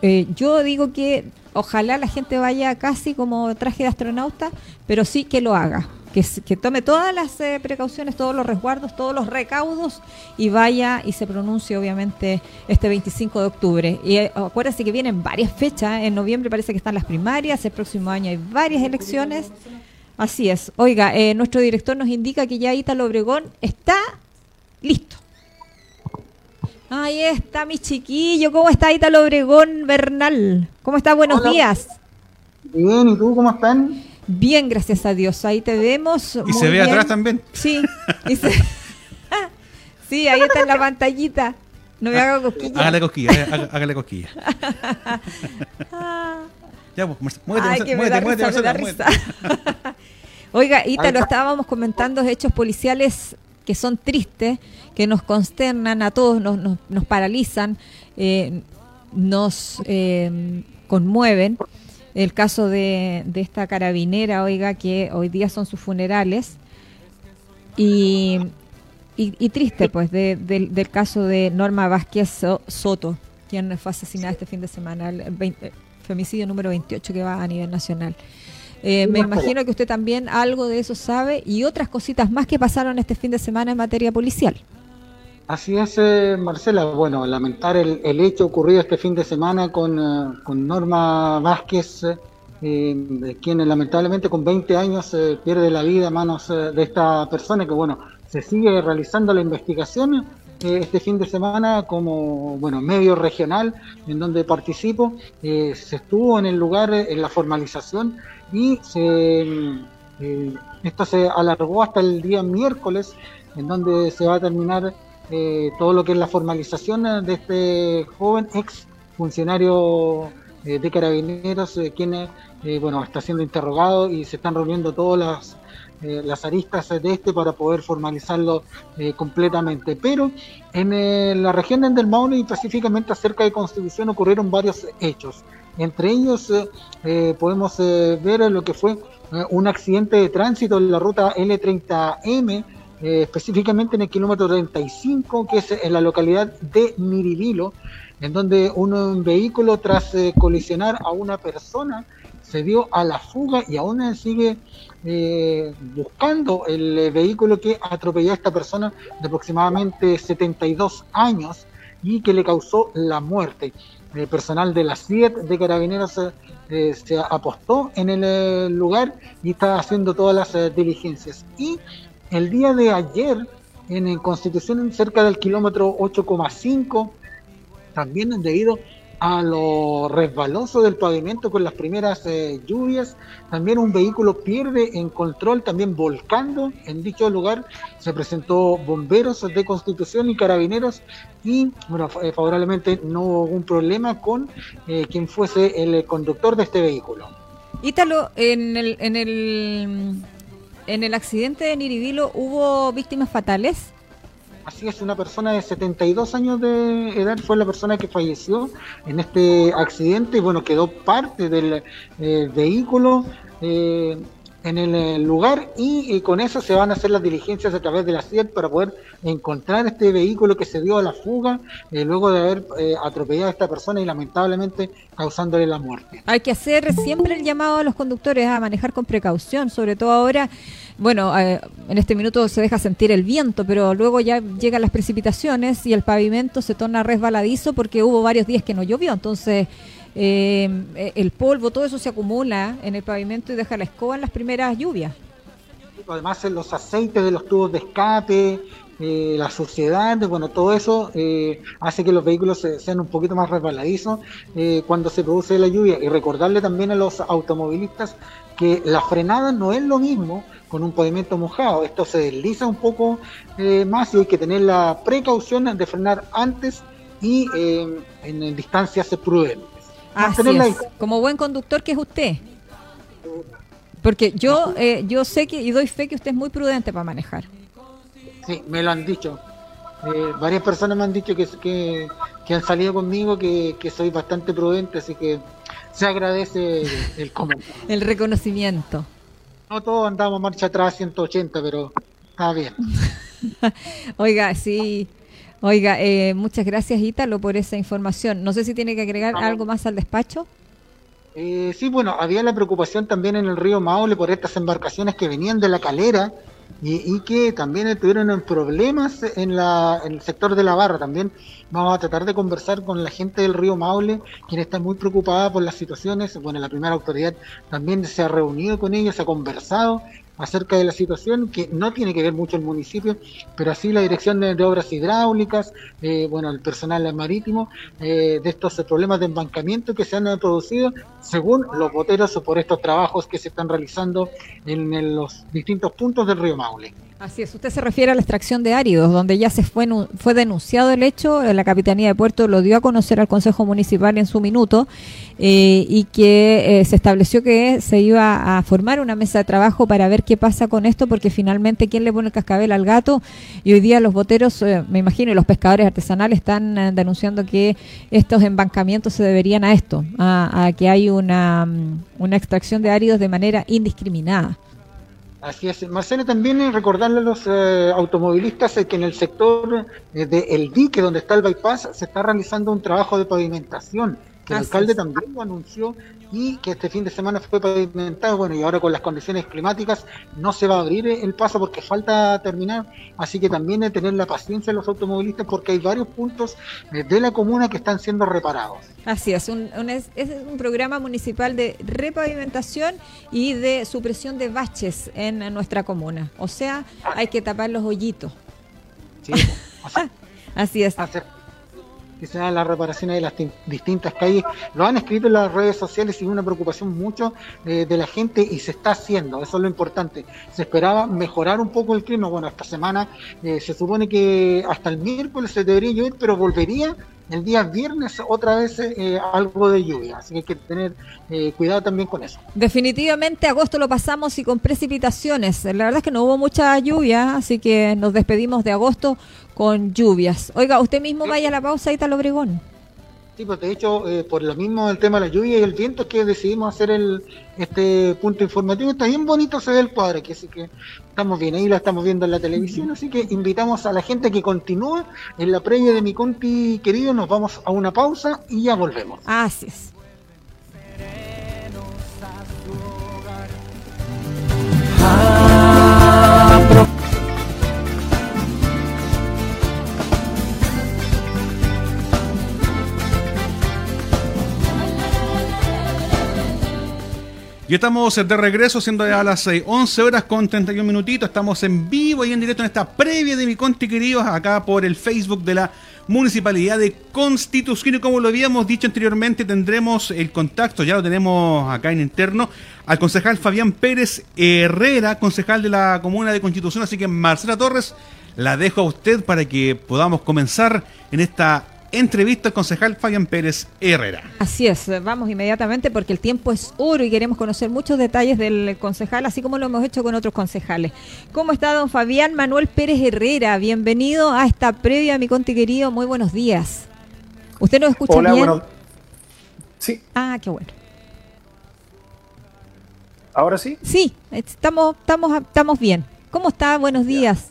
Speaker 2: eh, yo digo que ojalá la gente vaya casi como traje de astronauta, pero sí que lo haga. Que, tome todas las eh, precauciones, todos los resguardos, todos los recaudos y vaya y se pronuncie obviamente este 25 de octubre. Y eh, acuérdense que vienen varias fechas, en noviembre parece que están las primarias, el próximo año hay varias elecciones. Así es. Oiga, eh, nuestro director nos indica que ya Ítalo Obregón está listo. Ahí está mi chiquillo. ¿Cómo está Ítalo Obregón Bernal? ¿Cómo está? Buenos
Speaker 4: Hola.
Speaker 2: días.
Speaker 4: Bien, ¿y tú cómo están?
Speaker 2: Bien, gracias a Dios. Ahí te vemos.
Speaker 1: Y se ve atrás también.
Speaker 2: Sí. sí, ahí está en la pantallita. No me haga cosquilla.
Speaker 1: Hágale cosquilla, hágale cosquilla.
Speaker 2: ya, pues, muévete, Ay, que muévete, da risa, muévete, Oiga, Ita, lo estábamos comentando, hechos policiales que son tristes, que nos consternan a todos, nos, nos, nos paralizan, eh, nos eh, conmueven el caso de, esta carabinera, oiga, que hoy día son sus funerales. Y, y, triste, pues, del caso de Norma Vázquez Soto, quien fue asesinada este fin de semana, el, femicidio número 28 que va a nivel nacional. Eh, me imagino que usted también algo de eso sabe y otras cositas más que pasaron este fin de semana en materia policial.
Speaker 4: Así es, eh, Marcela. Bueno, lamentar el, hecho ocurrido este fin de semana con, eh, Norma Vázquez, eh, quien lamentablemente con 20 años pierde la vida a manos de esta persona, que bueno, se sigue realizando la investigación este fin de semana como bueno medio regional en donde participo. se estuvo en el lugar en la formalización y se, esto se alargó hasta el día miércoles en donde se va a terminar eh, todo lo que es la formalización de este joven ex funcionario eh, de carabineros, eh, quien bueno, está siendo interrogado y se están reuniendo todas las, las aristas de este para poder formalizarlo completamente. Pero en la región del Maule y específicamente acerca de Constitución ocurrieron varios hechos. Entre ellos podemos ver lo que fue un accidente de tránsito en la ruta L30M eh, específicamente en el kilómetro 35, que es en la localidad de Miribilo, en donde un, vehículo tras eh, colisionar a una persona se dio a la fuga y aún sigue eh, buscando el vehículo que atropelló a esta persona de aproximadamente 72 años y que le causó la muerte. El personal de la SIET de Carabineros se apostó en el lugar y está haciendo todas las diligencias. Y el día de ayer, en Constitución, cerca del kilómetro 8,5, también debido a lo resbaloso del pavimento con las primeras eh, lluvias, también un vehículo pierde en control, también volcando en dicho lugar, se presentó bomberos de Constitución y carabineros y bueno, eh, favorablemente no hubo un problema con eh, quien fuese el conductor de este vehículo.
Speaker 2: Ítalo, en el, en el en el accidente de Niribilo hubo víctimas fatales.
Speaker 4: Así es, una persona de 72 años de edad fue la persona que falleció en este accidente bueno, quedó parte del eh, vehículo. Eh, en el lugar y, con eso se van a hacer las diligencias a través de la CIET para poder encontrar este vehículo que se dio a la fuga eh, luego de haber eh, atropellado a esta persona y lamentablemente causándole la muerte.
Speaker 2: Hay que hacer siempre el llamado a los conductores a manejar con precaución, sobre todo ahora, bueno, eh, en este minuto se deja sentir el viento, pero luego ya llegan las precipitaciones y el pavimento se torna resbaladizo porque hubo varios días que no llovió, entonces eh, el polvo, todo eso se acumula en el pavimento y deja la escoba en las primeras lluvias.
Speaker 4: Además, los aceites de los tubos de escape, eh, la suciedad, bueno, todo eso eh, hace que los vehículos sean un poquito más resbaladizos cuando se produce la lluvia. Y recordarle también a los automovilistas que la frenada no es lo mismo con un pavimento mojado. Esto se desliza un poco más y hay que tener la precaución de frenar antes y en distancias prudentes.
Speaker 2: Así Como buen conductor que es usted. Porque yo, eh, yo sé que y doy fe que usted es muy prudente para manejar.
Speaker 4: Sí, me lo han dicho. Eh, varias personas me han dicho que, que, han salido conmigo, que, soy bastante prudente, así que se agradece el, comentario.
Speaker 2: el reconocimiento.
Speaker 4: No todos andamos marcha atrás 180, pero está bien.
Speaker 2: Oiga, sí, Oiga, eh, muchas gracias Ítalo por esa información. No sé si tiene que agregar algo más al despacho.
Speaker 4: Eh, sí, bueno, había la preocupación también en el río Maule por estas embarcaciones que venían de la calera y, que también tuvieron problemas en, la, en el sector de la barra. También vamos a tratar de conversar con la gente del río Maule, quien está muy preocupada por las situaciones. Bueno, la primera autoridad también se ha reunido con ellos, se ha conversado acerca de la situación, que no tiene que ver mucho el municipio, pero así la Dirección de, Obras Hidráulicas, eh, bueno, el personal marítimo, eh, de estos problemas de embancamiento que se han producido según los boteros o por estos trabajos que se están realizando en los distintos puntos del río Maule.
Speaker 2: Así es, usted se refiere a la extracción de áridos, donde ya se fue, fue denunciado el hecho, la Capitanía de Puerto lo dio a conocer al Consejo Municipal en su minuto eh, y que eh, se estableció que se iba a formar una mesa de trabajo para ver qué pasa con esto, porque finalmente quién le pone el cascabel al gato y hoy día los boteros, eh, me imagino, y los pescadores artesanales están denunciando que estos embancamientos se deberían a esto, a, que hay una, mm, una extracción de áridos de manera indiscriminada.
Speaker 4: Así es. Marcelo, también recordarle a los eh, automovilistas que en el sector eh, del dique, donde está el bypass, se está realizando un trabajo de pavimentación el alcalde también lo anunció y que este fin de semana fue pavimentado. Bueno, y ahora con las condiciones climáticas no se va a abrir el paso porque falta terminar. Así que también hay tener la paciencia de los automovilistas porque hay varios puntos de la comuna que están siendo reparados.
Speaker 2: Así es, un, es, un programa municipal de repavimentación y de supresión de baches en nuestra comuna. O sea, hay que tapar los hoyitos. Sí, así, es
Speaker 4: que se dan las reparaciones de las distintas calles. Lo han escrito en las redes sociales y una preocupación mucho eh, de la gente y se está haciendo, eso es lo importante. Se esperaba mejorar un poco el clima, bueno, esta semana eh, se supone que hasta el miércoles se debería llover, pero volvería el día viernes otra vez eh, algo de lluvia, así que hay que tener cuidado también con eso.
Speaker 2: Definitivamente agosto lo pasamos y con precipitaciones. La verdad es que no hubo mucha lluvia, así que nos despedimos de agosto con lluvias. Oiga, usted mismo vaya a la pausa, Italo Obregón.
Speaker 4: Sí, pues de hecho, eh, por lo mismo el tema de la lluvia y el viento es que decidimos hacer el este punto informativo. Está bien bonito se ve el cuadro, que así que estamos bien, ahí la estamos viendo en la televisión, así que invitamos a la gente que continúe en la previa de mi conti querido, nos vamos a una pausa y ya volvemos.
Speaker 2: Así es.
Speaker 1: Y estamos de regreso, siendo ya las 11 horas con 31 minutitos. Estamos en vivo y en directo en esta previa de mi conti queridos, acá por el Facebook de la Municipalidad de Constitución. Y como lo habíamos dicho anteriormente, tendremos el contacto, ya lo tenemos acá en interno, al concejal Fabián Pérez Herrera, concejal de la Comuna de Constitución. Así que Marcela Torres, la dejo a usted para que podamos comenzar en esta entrevista al concejal Fabián Pérez Herrera.
Speaker 2: Así es, vamos inmediatamente porque el tiempo es oro y queremos conocer muchos detalles del concejal, así como lo hemos hecho con otros concejales. ¿Cómo está don Fabián Manuel Pérez Herrera? Bienvenido a esta previa, mi conti querido. Muy buenos días. ¿Usted nos escucha
Speaker 5: Hola,
Speaker 2: bien?
Speaker 5: Bueno. Sí.
Speaker 2: Ah, qué bueno.
Speaker 5: ¿Ahora sí?
Speaker 2: Sí, estamos, estamos, estamos bien. ¿Cómo está? Buenos días.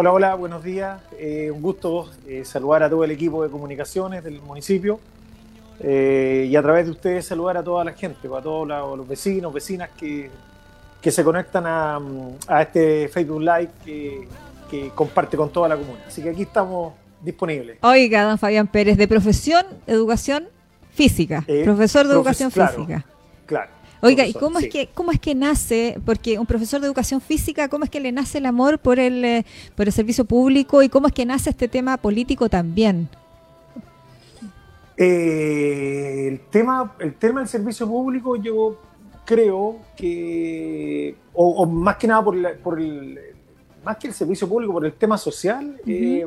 Speaker 5: Hola, hola, buenos días. Eh, un gusto eh, saludar a todo el equipo de comunicaciones del municipio eh, y a través de ustedes saludar a toda la gente, a todos los vecinos, vecinas que, se conectan a, este Facebook Live que, comparte con toda la comuna. Así que aquí estamos disponibles.
Speaker 2: Oiga, don Fabián Pérez, de profesión, educación física, profesor de educación física.
Speaker 5: Claro.
Speaker 2: Oiga, ¿y cómo es que cómo es que nace, porque un profesor de educación física, cómo es que le nace el amor por el eh, por el servicio público y cómo es que nace este tema político también?
Speaker 5: Eh, el tema el tema del servicio público yo creo que o, más que nada por, por el más que el servicio público por el tema social eh,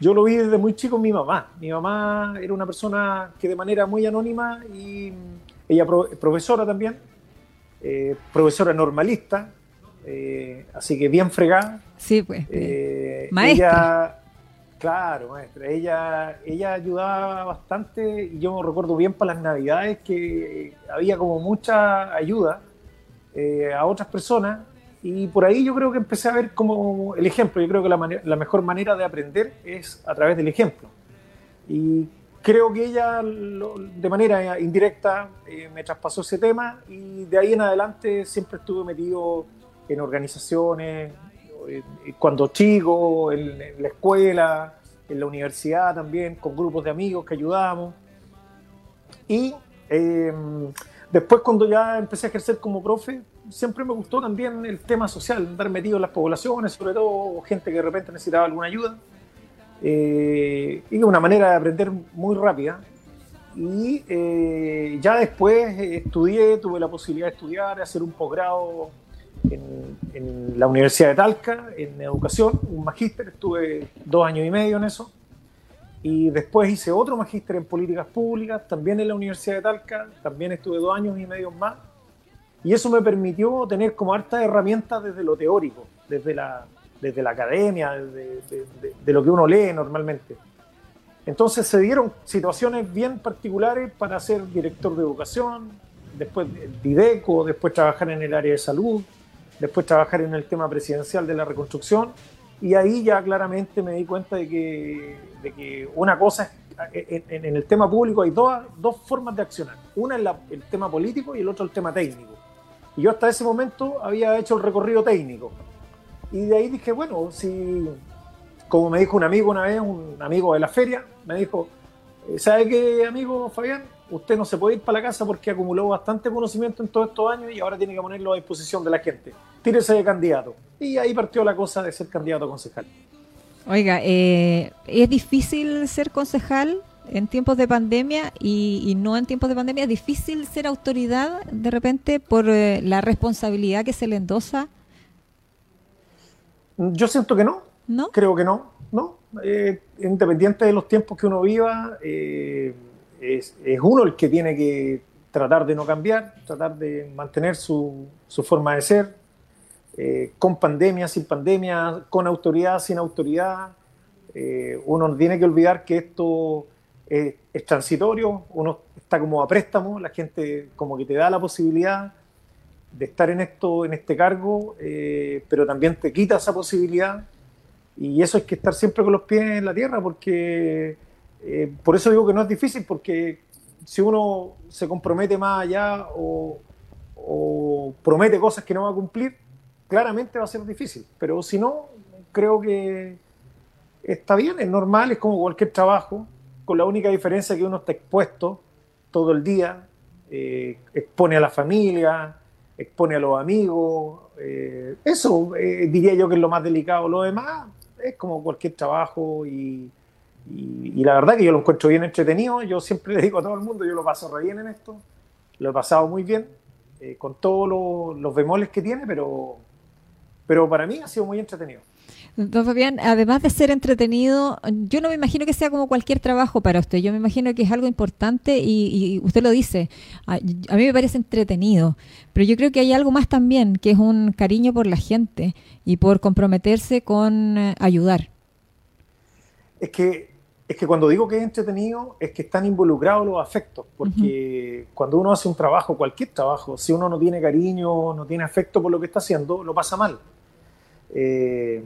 Speaker 5: yo lo vi desde muy chico mi mamá. Mi mamá era una persona que de manera muy anónima y ella es profesora también, eh, profesora normalista, eh, así que bien fregada.
Speaker 2: Sí, pues. Eh, maestra.
Speaker 5: claro, maestra. Ella, ella ayudaba bastante y yo me recuerdo bien para las navidades que había como mucha ayuda a otras personas y por ahí yo creo que empecé a ver como el ejemplo. Yo creo que la, la mejor manera de aprender es a través del ejemplo. Y creo que ella de manera indirecta eh, me traspasó ese tema y de ahí en adelante siempre estuve metido en organizaciones, eh, cuando chico, en, la escuela, en la universidad también, con grupos de amigos que ayudábamos. Y em, después cuando ya empecé a ejercer como profe, siempre me gustó también el tema social, andar metido en las poblaciones, sobre todo gente que de repente necesitaba alguna ayuda. Eh, y una manera de aprender muy rápida. Y eh, ya después estudié, tuve la posibilidad de estudiar, de hacer un posgrado en, en, la Universidad de Talca, en educación, un magíster, estuve dos años y medio en eso. Y después hice otro magíster en políticas públicas, también en la Universidad de Talca, también estuve dos años y medio más. Y eso me permitió tener como hartas herramientas desde lo teórico, desde la, desde la academia, desde, de, de, lo que uno lee normalmente. Entonces se dieron situaciones bien particulares para ser director de educación, después Dideco, después trabajar en el área de salud, después trabajar en el tema presidencial de la reconstrucción y ahí ya claramente me di cuenta de que, de que una cosa es, en, en, el tema público hay dos, dos formas de accionar. Una es la, el tema político y el otro el tema técnico. Y yo hasta ese momento había hecho el recorrido técnico. Y de ahí dije, bueno, si, como me dijo un amigo una vez, un amigo de la feria, me dijo, ¿sabe qué, amigo Fabián? Usted no se puede ir para la casa porque acumuló bastante conocimiento en todos estos años y ahora tiene que ponerlo a disposición de la gente. Tírese de candidato. Y ahí partió la cosa de ser candidato a concejal.
Speaker 2: Oiga, eh, ¿es difícil ser concejal en tiempos de pandemia y, y, no en tiempos de pandemia? ¿Es difícil ser autoridad de repente por eh, la responsabilidad que se le endosa?
Speaker 5: Yo siento que no.
Speaker 2: ¿No?
Speaker 5: Creo que no. No. Eh, independiente de los tiempos que uno viva, eh, es, es, uno el que tiene que tratar de no cambiar, tratar de mantener su, su forma de ser, eh, con pandemia, sin pandemia, con autoridad, sin autoridad. Uno no tiene que olvidar que esto es, es, transitorio, uno está como a préstamo, la gente como que te da la posibilidad de estar en esto, en este cargo, eh, pero también te quita esa posibilidad. Y eso es que estar siempre con los pies en la tierra, porque eh, por eso digo que no es difícil, porque si uno se compromete más allá o, promete cosas que no va a cumplir, claramente va a ser difícil. Pero si no, creo que está bien, es normal, es como cualquier trabajo, con la única diferencia que uno está expuesto todo el día, eh, expone a la familia, expone a los amigos. Eh, eso eh, diría yo que es lo más delicado. Lo demás es como cualquier trabajo y, y, la verdad que yo lo encuentro bien entretenido. Yo siempre le digo a todo el mundo, yo lo paso re bien en esto. Lo he pasado muy bien, eh, con todos los, los bemoles que tiene, pero, pero para mí ha sido muy entretenido.
Speaker 2: Don Fabián, además de ser entretenido, yo no me imagino que sea como cualquier trabajo para usted. Yo me imagino que es algo importante y, y usted lo dice. A, a, mí me parece entretenido, pero yo creo que hay algo más también, que es un cariño por la gente y por comprometerse con eh, ayudar.
Speaker 5: Es que, es que cuando digo que es entretenido, es que están involucrados los afectos, porque uh -huh. cuando uno hace un trabajo, cualquier trabajo, si uno no tiene cariño, no tiene afecto por lo que está haciendo, lo pasa mal. Eh,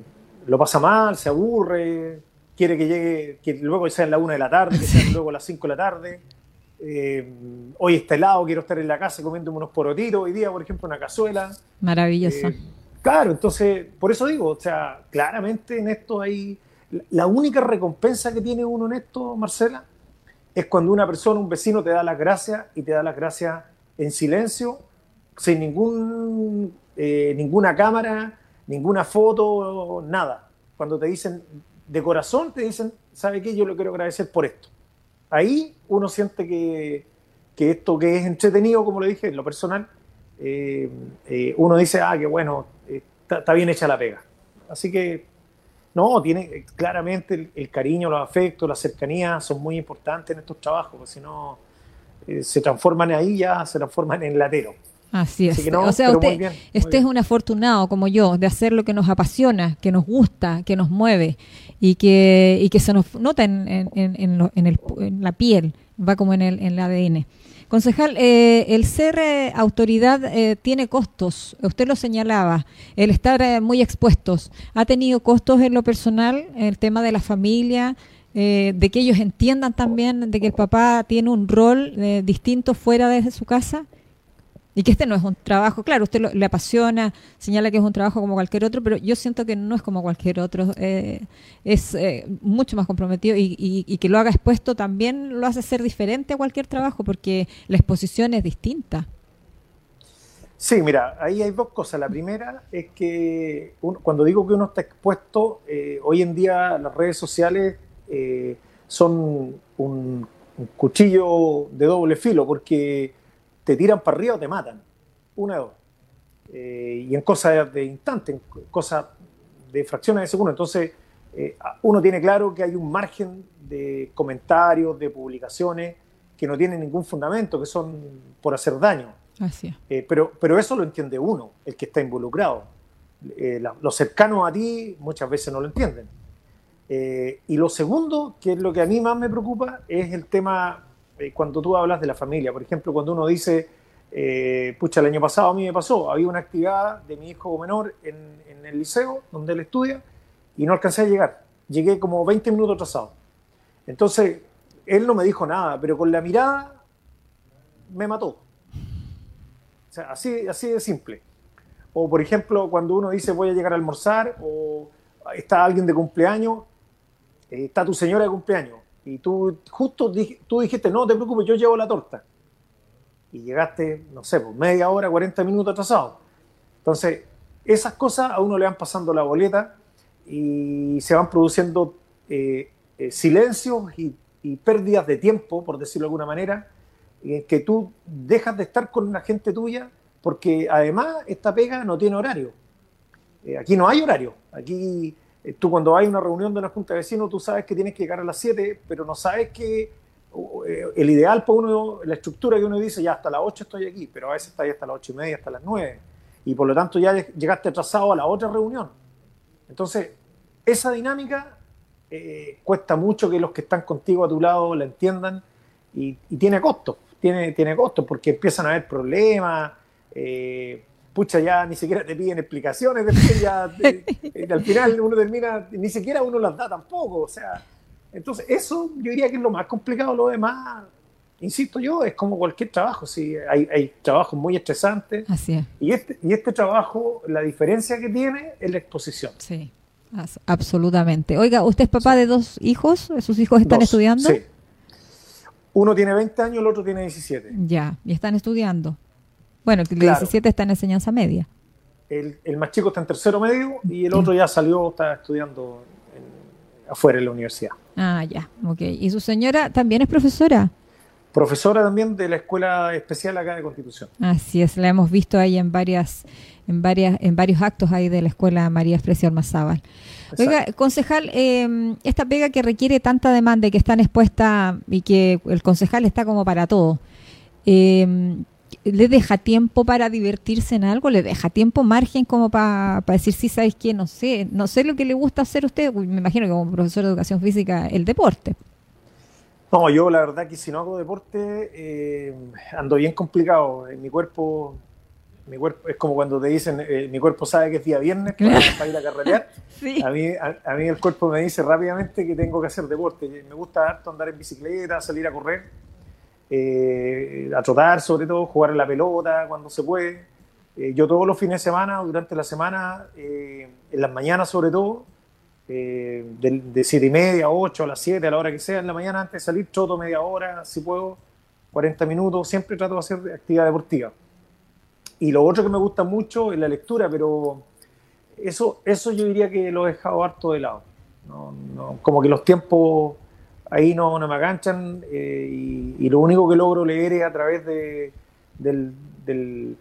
Speaker 5: lo pasa mal, se aburre, quiere que llegue, que luego sea en la una de la tarde, que sea luego las 5 de la tarde. Eh, hoy está helado, quiero estar en la casa comiéndome unos porotitos, hoy día, por ejemplo, una cazuela.
Speaker 2: Maravilloso.
Speaker 5: Eh, claro, entonces, por eso digo, o sea, claramente en esto hay. La única recompensa que tiene uno en esto, Marcela, es cuando una persona, un vecino, te da las gracias y te da las gracias en silencio, sin ningún, eh, ninguna cámara, ninguna foto, nada. Cuando te dicen de corazón, te dicen, ¿sabe qué? Yo le quiero agradecer por esto. Ahí uno siente que, que esto que es entretenido, como le dije, en lo personal, eh, eh, uno dice, ah, que bueno, está, bien hecha la pega. Así que, no, tiene claramente el, cariño, los afectos, la cercanía son muy importantes en estos trabajos, porque si no, eh, se transforman ahí ya, se transforman en latero.
Speaker 2: Así es. Así no, o sea, usted, bien, usted es un afortunado como yo de hacer lo que nos apasiona, que nos gusta, que nos mueve y que, y que se nos nota en, en, en, en el, la piel, va como en el, en el ADN. Concejal, eh, el ser eh, autoridad eh, tiene costos, usted lo señalaba, el estar eh, muy expuestos. ¿Ha tenido costos en lo personal, el tema de la familia, de que ellos entiendan también de que el papá tiene un rol distinto fuera de su casa? Y que este no es un trabajo, claro, usted lo, le apasiona, señala que es un trabajo como cualquier otro, pero yo siento que no es como cualquier otro, eh, es eh, mucho más comprometido y, que lo haga expuesto también lo hace ser diferente a cualquier trabajo porque la exposición es distinta.
Speaker 5: Sí, mira, ahí hay dos cosas. La primera es que cuando digo que uno está expuesto, eh, hoy en día las redes sociales son un, cuchillo de doble filo porque te tiran para arriba o te matan. Una de dos. Eh, y en cosas de instante, en cosas de fracciones de segundo. Entonces, uno tiene claro que hay un margen de comentarios, de publicaciones que no tienen ningún fundamento, que son por hacer daño. Eh, pero, pero eso lo entiende uno, el que está involucrado. Eh, los cercanos a ti muchas veces no lo entienden. Eh, y lo segundo, que es lo que a mí más me preocupa, es el tema cuando tú hablas de la familia. Por ejemplo, cuando uno dice, pucha, el año pasado a mí me pasó, había una actividad de mi hijo menor en, el liceo donde él estudia y no alcancé a llegar. Llegué como 20 minutos atrasado. Entonces, él no me dijo nada, pero con la mirada me mató así, así de simple. O, por ejemplo, cuando uno dice voy a llegar a almorzar, o está alguien de cumpleaños, eh, está tu señora de cumpleaños, y tú justo tú dijiste, no te preocupes, yo llevo la torta. Y llegaste, no sé, pues media hora, 40 minutos atrasado. Entonces, esas cosas a uno le van pasando la boleta y se van produciendo eh, eh, silencios y, pérdidas de tiempo, por decirlo de alguna manera, que tú dejas de estar con la gente tuya porque además esta pega no tiene horario. Eh, aquí no hay horario. Aquí eh, tú cuando hay una reunión de una junta de vecinos, tú sabes que tienes que llegar a las 7, pero no sabes que eh, el ideal para uno, la estructura que uno dice, ya hasta las 8 estoy aquí, pero a veces está ahí hasta las 8 y media, hasta las 9. Y por lo tanto ya llegaste atrasado a la otra reunión. Entonces, esa dinámica cuesta mucho que los que están contigo a tu lado la entiendan y, tiene costo tiene, tiene costos porque empiezan a haber problemas. Eh, pucha, ya ni siquiera te piden explicaciones, después ya eh, al final uno termina, ni siquiera uno las da tampoco, o sea, entonces eso yo diría que es lo más complicado, lo demás, insisto yo, es como cualquier trabajo, sí, hay, hay trabajos muy estresantes,
Speaker 2: Así es.
Speaker 5: Y, este, y este trabajo, la diferencia que tiene es la exposición.
Speaker 2: Sí, absolutamente. Oiga, ¿usted es papá de dos hijos? ¿Sus hijos están estudiando?
Speaker 5: Sí. Uno tiene 20 años, el otro tiene 17.
Speaker 2: Ya, y están estudiando. Bueno, el 17 está en enseñanza media.
Speaker 5: El, más chico está en tercero medio y el otro ya salió, está estudiando afuera en la universidad.
Speaker 2: Ah, ya, ok. ¿Y su señora también es profesora?
Speaker 5: Profesora también de la Escuela Especial acá de Constitución.
Speaker 2: Así es, la hemos visto ahí en varias, en varias, en varios actos ahí de la Escuela María Esprecio Almazábal. Oiga, concejal, eh, esta pega que requiere tanta demanda y que están expuesta y que el concejal está como para todo, eh, ¿le deja tiempo para divertirse en algo? ¿Le deja tiempo, margen como para decir, sí, sabes qué? No sé, no sé lo que le gusta hacer a usted, me imagino que como profesor de educación física, el deporte.
Speaker 5: No, yo la verdad que si no hago deporte, eh, ando bien complicado. En mi cuerpo mi cuerpo es como cuando te dicen eh, mi cuerpo sabe que es día viernes para, ir a carretear a, mí, a, mí el cuerpo me dice rápidamente que tengo que hacer deporte me gusta harto andar en bicicleta salir a correr eh, a trotar sobre todo jugar en la pelota cuando se puede eh, yo todos los fines de semana durante la semana en las mañanas sobre todo de, de siete y media a 8 a las 7 a la hora que sea en la mañana antes de salir troto media hora si puedo 40 minutos siempre trato de hacer actividad deportiva y lo otro que me gusta mucho es la lectura, pero eso, eso yo diría que lo he dejado harto de lado. como que los tiempos ahí no, no me aganchan eh, y, lo único que logro leer es a través de, del, en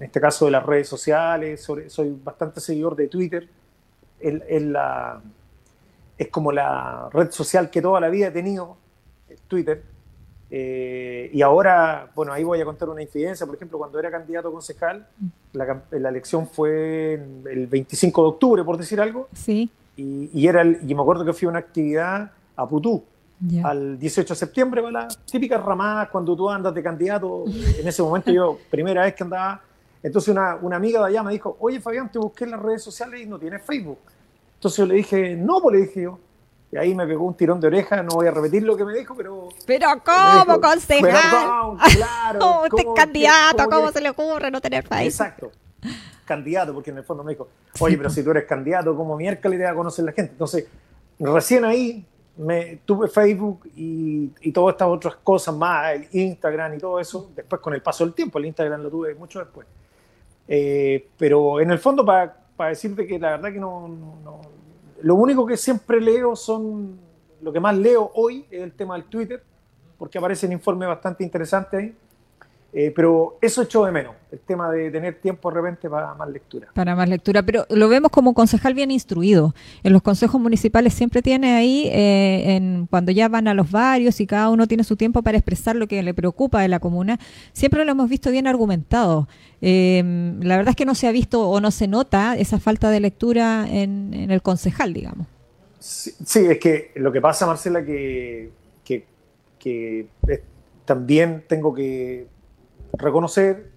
Speaker 5: este caso de las redes sociales, soy bastante seguidor de Twitter, es, la, es como la red social que toda la vida he tenido, Twitter, eh, y ahora, bueno, ahí voy a contar una incidencia. Por ejemplo, cuando era candidato concejal, la, la elección fue el 25 de octubre, por decir algo.
Speaker 2: Sí.
Speaker 5: Y, y, era el, y me acuerdo que fui a una actividad a Putú, al 18 de septiembre, las típicas ramadas cuando tú andas de candidato. En ese momento yo, primera vez que andaba. Entonces una, una amiga de allá me dijo, oye Fabián, te busqué en las redes sociales y no tienes Facebook. Entonces yo le dije, no, pues le dije yo, y ahí me pegó un tirón de oreja, no voy a repetir lo que me dijo, pero...
Speaker 2: Pero ¿cómo, concejal?
Speaker 5: Claro.
Speaker 2: usted es candidato, ¿cómo se le ocurre no tener país?
Speaker 5: Exacto. Candidato, porque en el fondo me dijo, oye, pero si tú eres candidato, ¿cómo miércoles te va a conocer la gente? Entonces, recién ahí me tuve Facebook y, y todas estas otras cosas más, el Instagram y todo eso, después con el paso del tiempo, el Instagram lo tuve mucho después. Eh, pero en el fondo, para decirte que la verdad que no, Lo único que siempre leo son. Lo que más leo hoy es el tema del Twitter, porque aparecen informes bastante interesantes ahí. Eh, pero eso echó de menos, el tema de tener tiempo de repente para más lectura.
Speaker 2: Para más lectura, pero lo vemos como concejal bien instruido. En los consejos municipales siempre tiene ahí, eh, en, cuando ya van a los barrios y cada uno tiene su tiempo para expresar lo que le preocupa de la comuna, siempre lo hemos visto bien argumentado. Eh, la verdad es que no se ha visto o no se nota esa falta de lectura en, el concejal, digamos.
Speaker 5: Sí, es que lo que pasa, Marcela, que, que, que también tengo que reconocer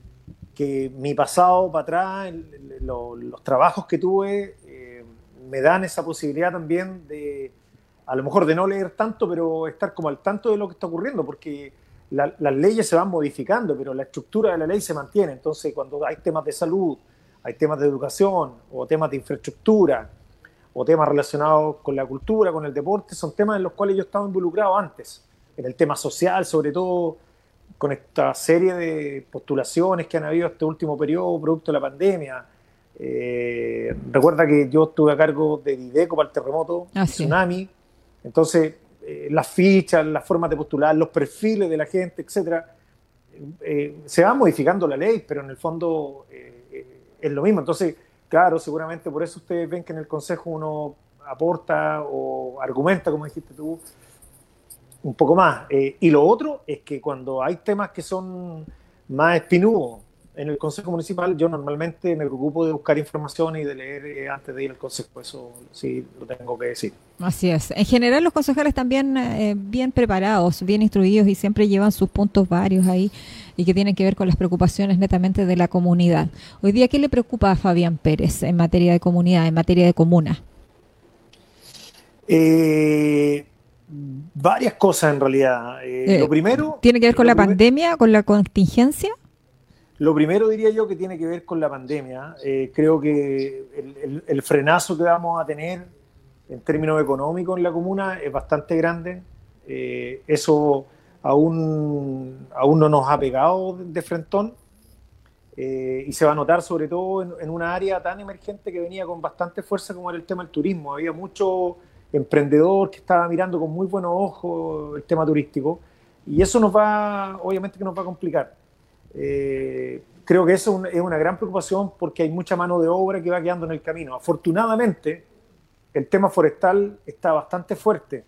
Speaker 5: que mi pasado para atrás, los trabajos que tuve, eh, me dan esa posibilidad también de, a lo mejor de no leer tanto, pero estar como al tanto de lo que está ocurriendo, porque las leyes se van modificando, pero la estructura de la ley se mantiene. Entonces, cuando hay temas de salud, hay temas de educación, o temas de infraestructura, o temas relacionados con la cultura, con el deporte, son temas en los cuales yo estaba involucrado antes. En el tema social, sobre todo, con esta serie de postulaciones que han habido este último periodo producto de la pandemia. Eh, recuerda que yo estuve a cargo de Dideco para el terremoto, ah, tsunami, entonces eh, las fichas, las formas de postular, los perfiles de la gente, etcétera, eh, se va modificando la ley, pero en el fondo es lo mismo. Entonces, claro, seguramente por eso ustedes ven que en el Consejo uno aporta o argumenta, como dijiste tú, un poco más. Eh, y lo otro es que cuando hay temas que son más espinudos en el Consejo Municipal, yo normalmente me preocupo de buscar información y de leer eh, antes de ir al Consejo. Eso sí lo tengo que decir.
Speaker 2: Así es. En general los concejales también eh, bien preparados, bien instruidos y siempre llevan sus puntos varios ahí y que tienen que ver con las preocupaciones netamente de la comunidad. Hoy día, ¿qué le preocupa a Fabián Pérez en materia de comunidad, en materia de comuna?
Speaker 5: Eh, Varias cosas en realidad. Eh, lo eh, primero...
Speaker 2: ¿Tiene que ver con la pandemia, con la contingencia?
Speaker 5: Lo primero diría yo que tiene que ver con la pandemia. Eh, creo que el, frenazo que vamos a tener en términos económicos en la comuna es bastante grande. eso aún, aún no nos ha pegado de frentón y se va a notar sobre todo en, en una área tan emergente que venía con bastante fuerza como era el tema del turismo. Había mucho emprendedor que estaba mirando con muy buenos ojos el tema turístico y eso nos va, obviamente que nos va a complicar. Eh, creo que eso es una gran preocupación porque hay mucha mano de obra que va quedando en el camino. Afortunadamente, el tema forestal está bastante fuerte.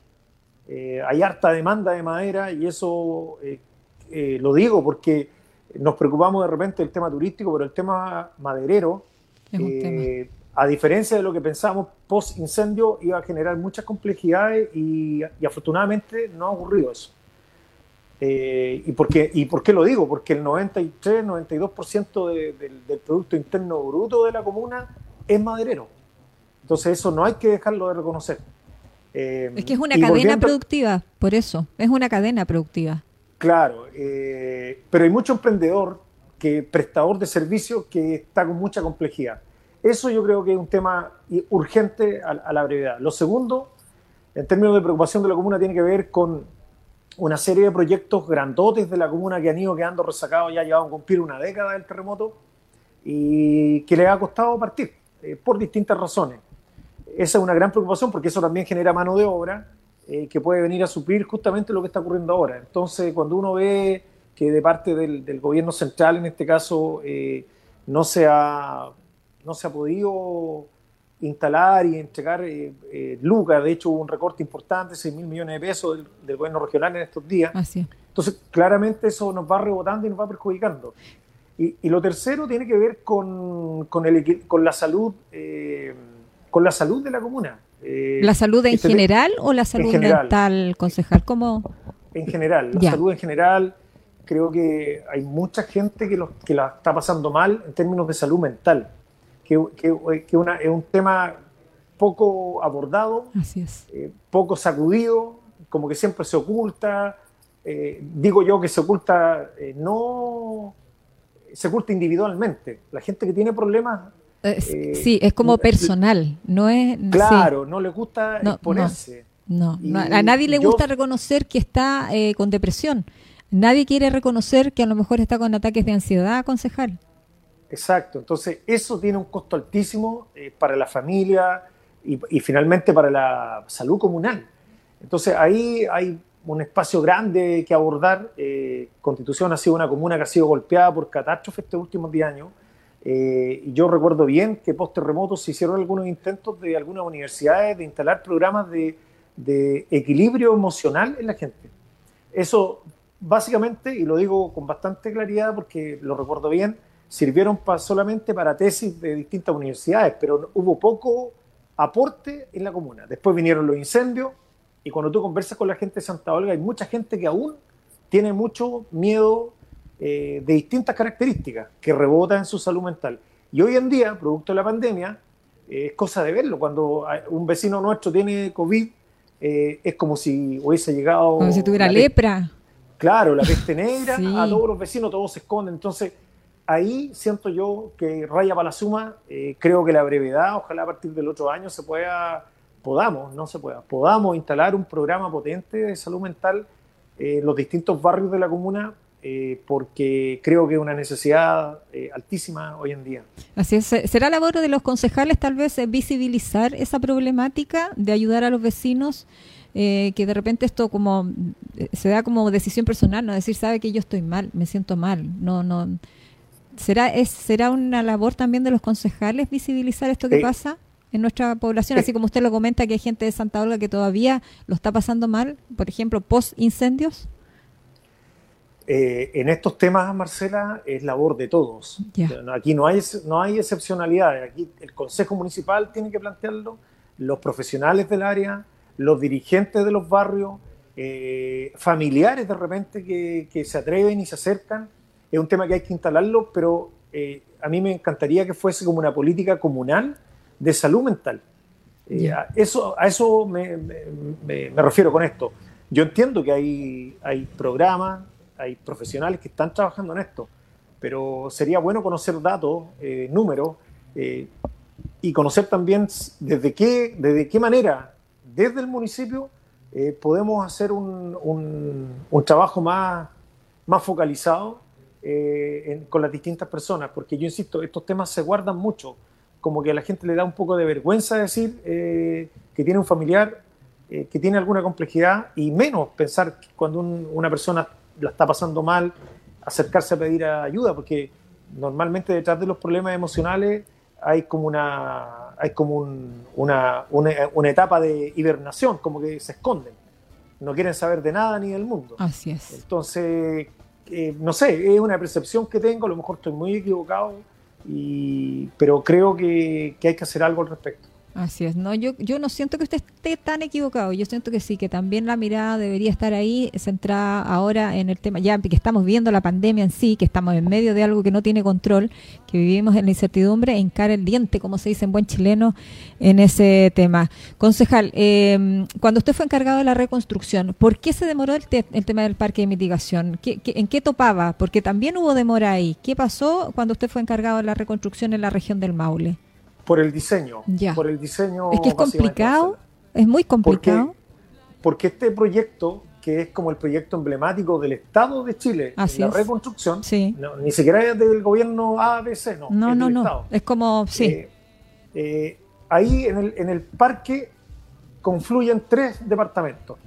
Speaker 5: Eh, hay harta demanda de madera y eso eh, lo digo porque nos preocupamos de repente del tema turístico, pero el tema maderero a diferencia de lo que pensamos, post incendio iba a generar muchas complejidades y, afortunadamente no ha ocurrido eso. Eh, ¿y, por qué, ¿Y por qué lo digo? Porque el 93-92% del Producto Interno Bruto de la comuna es maderero. Entonces eso no hay que dejarlo de reconocer.
Speaker 2: Eh, es que es una cadena productiva, por eso, es una cadena productiva.
Speaker 5: Claro, eh, pero hay mucho emprendedor, que prestador de servicios que está con mucha complejidad. Eso yo creo que es un tema urgente a, la brevedad. Lo segundo, en términos de preocupación de la comuna, tiene que ver con una serie de proyectos grandotes de la comuna que han ido quedando resacados, ya llevaban a cumplir una década del terremoto y que le ha costado partir eh, por distintas razones. Esa es una gran preocupación porque eso también genera mano de obra eh, que puede venir a suplir justamente lo que está ocurriendo ahora. Entonces, cuando uno ve que de parte del, gobierno central, en este caso, eh, no se ha no se ha podido instalar y entregar eh, eh, lucas. De hecho, hubo un recorte importante, 6 mil millones de pesos del, gobierno regional en estos días. Entonces, claramente eso nos va rebotando y nos va perjudicando. Y, lo tercero tiene que ver con, con, el, con la salud eh, con la salud de la comuna.
Speaker 2: ¿La salud en este general o la salud mental, concejal? ¿Cómo?
Speaker 5: En general, la salud en general. Creo que hay mucha gente que, lo, que la está pasando mal en términos de salud mental que, que, una, es un tema poco abordado, eh, poco sacudido, como que siempre se oculta. Eh, digo yo que se oculta, eh, no se oculta individualmente. La gente que tiene problemas.
Speaker 2: sí, es como personal, no es.
Speaker 5: Claro, no le gusta exponerse.
Speaker 2: No, a nadie le gusta reconocer que está con depresión. Nadie quiere reconocer que a lo mejor está con ataques de ansiedad, concejal.
Speaker 5: Exacto. Entonces, eso tiene un costo altísimo eh, para la familia y, y, finalmente para la salud comunal. Entonces, ahí hay un espacio grande que abordar. Eh, Constitución ha sido una comuna que ha sido golpeada por catástrofes estos últimos 10 años. Eh, yo recuerdo bien que post terremotos se hicieron algunos intentos de algunas universidades de instalar programas de, de equilibrio emocional en la gente. Eso básicamente, y lo digo con bastante claridad porque lo recuerdo bien, sirvieron pa, solamente para tesis de distintas universidades, pero hubo poco aporte en la comuna. Después vinieron los incendios y cuando tú conversas con la gente de Santa Olga hay mucha gente que aún tiene mucho miedo eh, de distintas características que rebota en su salud mental. Y hoy en día, producto de la pandemia, eh, es cosa de verlo. Cuando un vecino nuestro tiene COVID, eh, es como si hubiese llegado...
Speaker 2: Como si tuviera lepra.
Speaker 5: Claro, la peste negra, sí. a todos los vecinos, todos se esconden. Entonces, ahí siento yo que raya para la suma, eh, creo que la brevedad, ojalá a partir del otro año se pueda, podamos, no se pueda, podamos instalar un programa potente de salud mental en los distintos barrios de la comuna, eh, porque creo que es una necesidad eh, altísima hoy en día.
Speaker 2: Así es, ¿será labor de los concejales tal vez visibilizar esa problemática de ayudar a los vecinos? Eh, que de repente esto como se da como decisión personal, no decir, sabe que yo estoy mal, me siento mal, no, no, ¿será, es, será una labor también de los concejales visibilizar esto que eh, pasa en nuestra población, eh, así como usted lo comenta que hay gente de Santa Olga que todavía lo está pasando mal, por ejemplo, post incendios?
Speaker 5: Eh, en estos temas, Marcela, es labor de todos. Yeah. Aquí no hay, no hay excepcionalidades. Aquí el Consejo Municipal tiene que plantearlo, los profesionales del área, los dirigentes de los barrios, eh, familiares de repente que, que, se atreven y se acercan. Es un tema que hay que instalarlo, pero eh, a mí me encantaría que fuese como una política comunal de salud mental. Eh, a eso, a eso me, me, me, refiero con esto. Yo entiendo que hay, hay programas, hay profesionales que están trabajando en esto, pero sería bueno conocer datos, eh, números, y conocer también desde qué, desde qué manera desde el municipio podemos hacer un, un, un, trabajo más, más focalizado eh, en, con las distintas personas, porque yo insisto, estos temas se guardan mucho, como que a la gente le da un poco de vergüenza decir eh, que tiene un familiar eh, que tiene alguna complejidad y menos pensar que cuando un, una persona la está pasando mal, acercarse a pedir ayuda, porque normalmente detrás de los problemas emocionales hay como una, hay como un, una, una, una, etapa de hibernación, como que se esconden. No quieren saber de nada ni del mundo.
Speaker 2: Así es.
Speaker 5: Entonces, eh, no sé, es una percepción que tengo, a lo mejor estoy muy equivocado, y, pero creo que, que hay que hacer algo al respecto.
Speaker 2: Así es, no, yo, yo no siento que usted esté tan equivocado, yo siento que sí, que también la mirada debería estar ahí, centrada ahora en el tema, ya que estamos viendo la pandemia en sí, que estamos en medio de algo que no tiene control, que vivimos en la incertidumbre, en cara el diente, como se dice en buen chileno, en ese tema. Concejal, eh, cuando usted fue encargado de la reconstrucción, ¿por qué se demoró el, te el tema del parque de mitigación? ¿Qué, qué, en qué topaba? Porque también hubo demora ahí. ¿Qué pasó cuando usted fue encargado de la reconstrucción en la región del Maule?
Speaker 5: Por el diseño. Ya. Por el diseño.
Speaker 2: Es que es complicado, es muy complicado.
Speaker 5: Porque, porque, este proyecto, que es como el proyecto emblemático del Estado de Chile,
Speaker 2: Así
Speaker 5: la
Speaker 2: es.
Speaker 5: reconstrucción,
Speaker 2: sí.
Speaker 5: no, ni siquiera es del gobierno ABC, no.
Speaker 2: No,
Speaker 5: es
Speaker 2: no, no.
Speaker 5: Estado.
Speaker 2: Es como, sí.
Speaker 5: Eh, eh, ahí en el, en el parque confluyen tres departamentos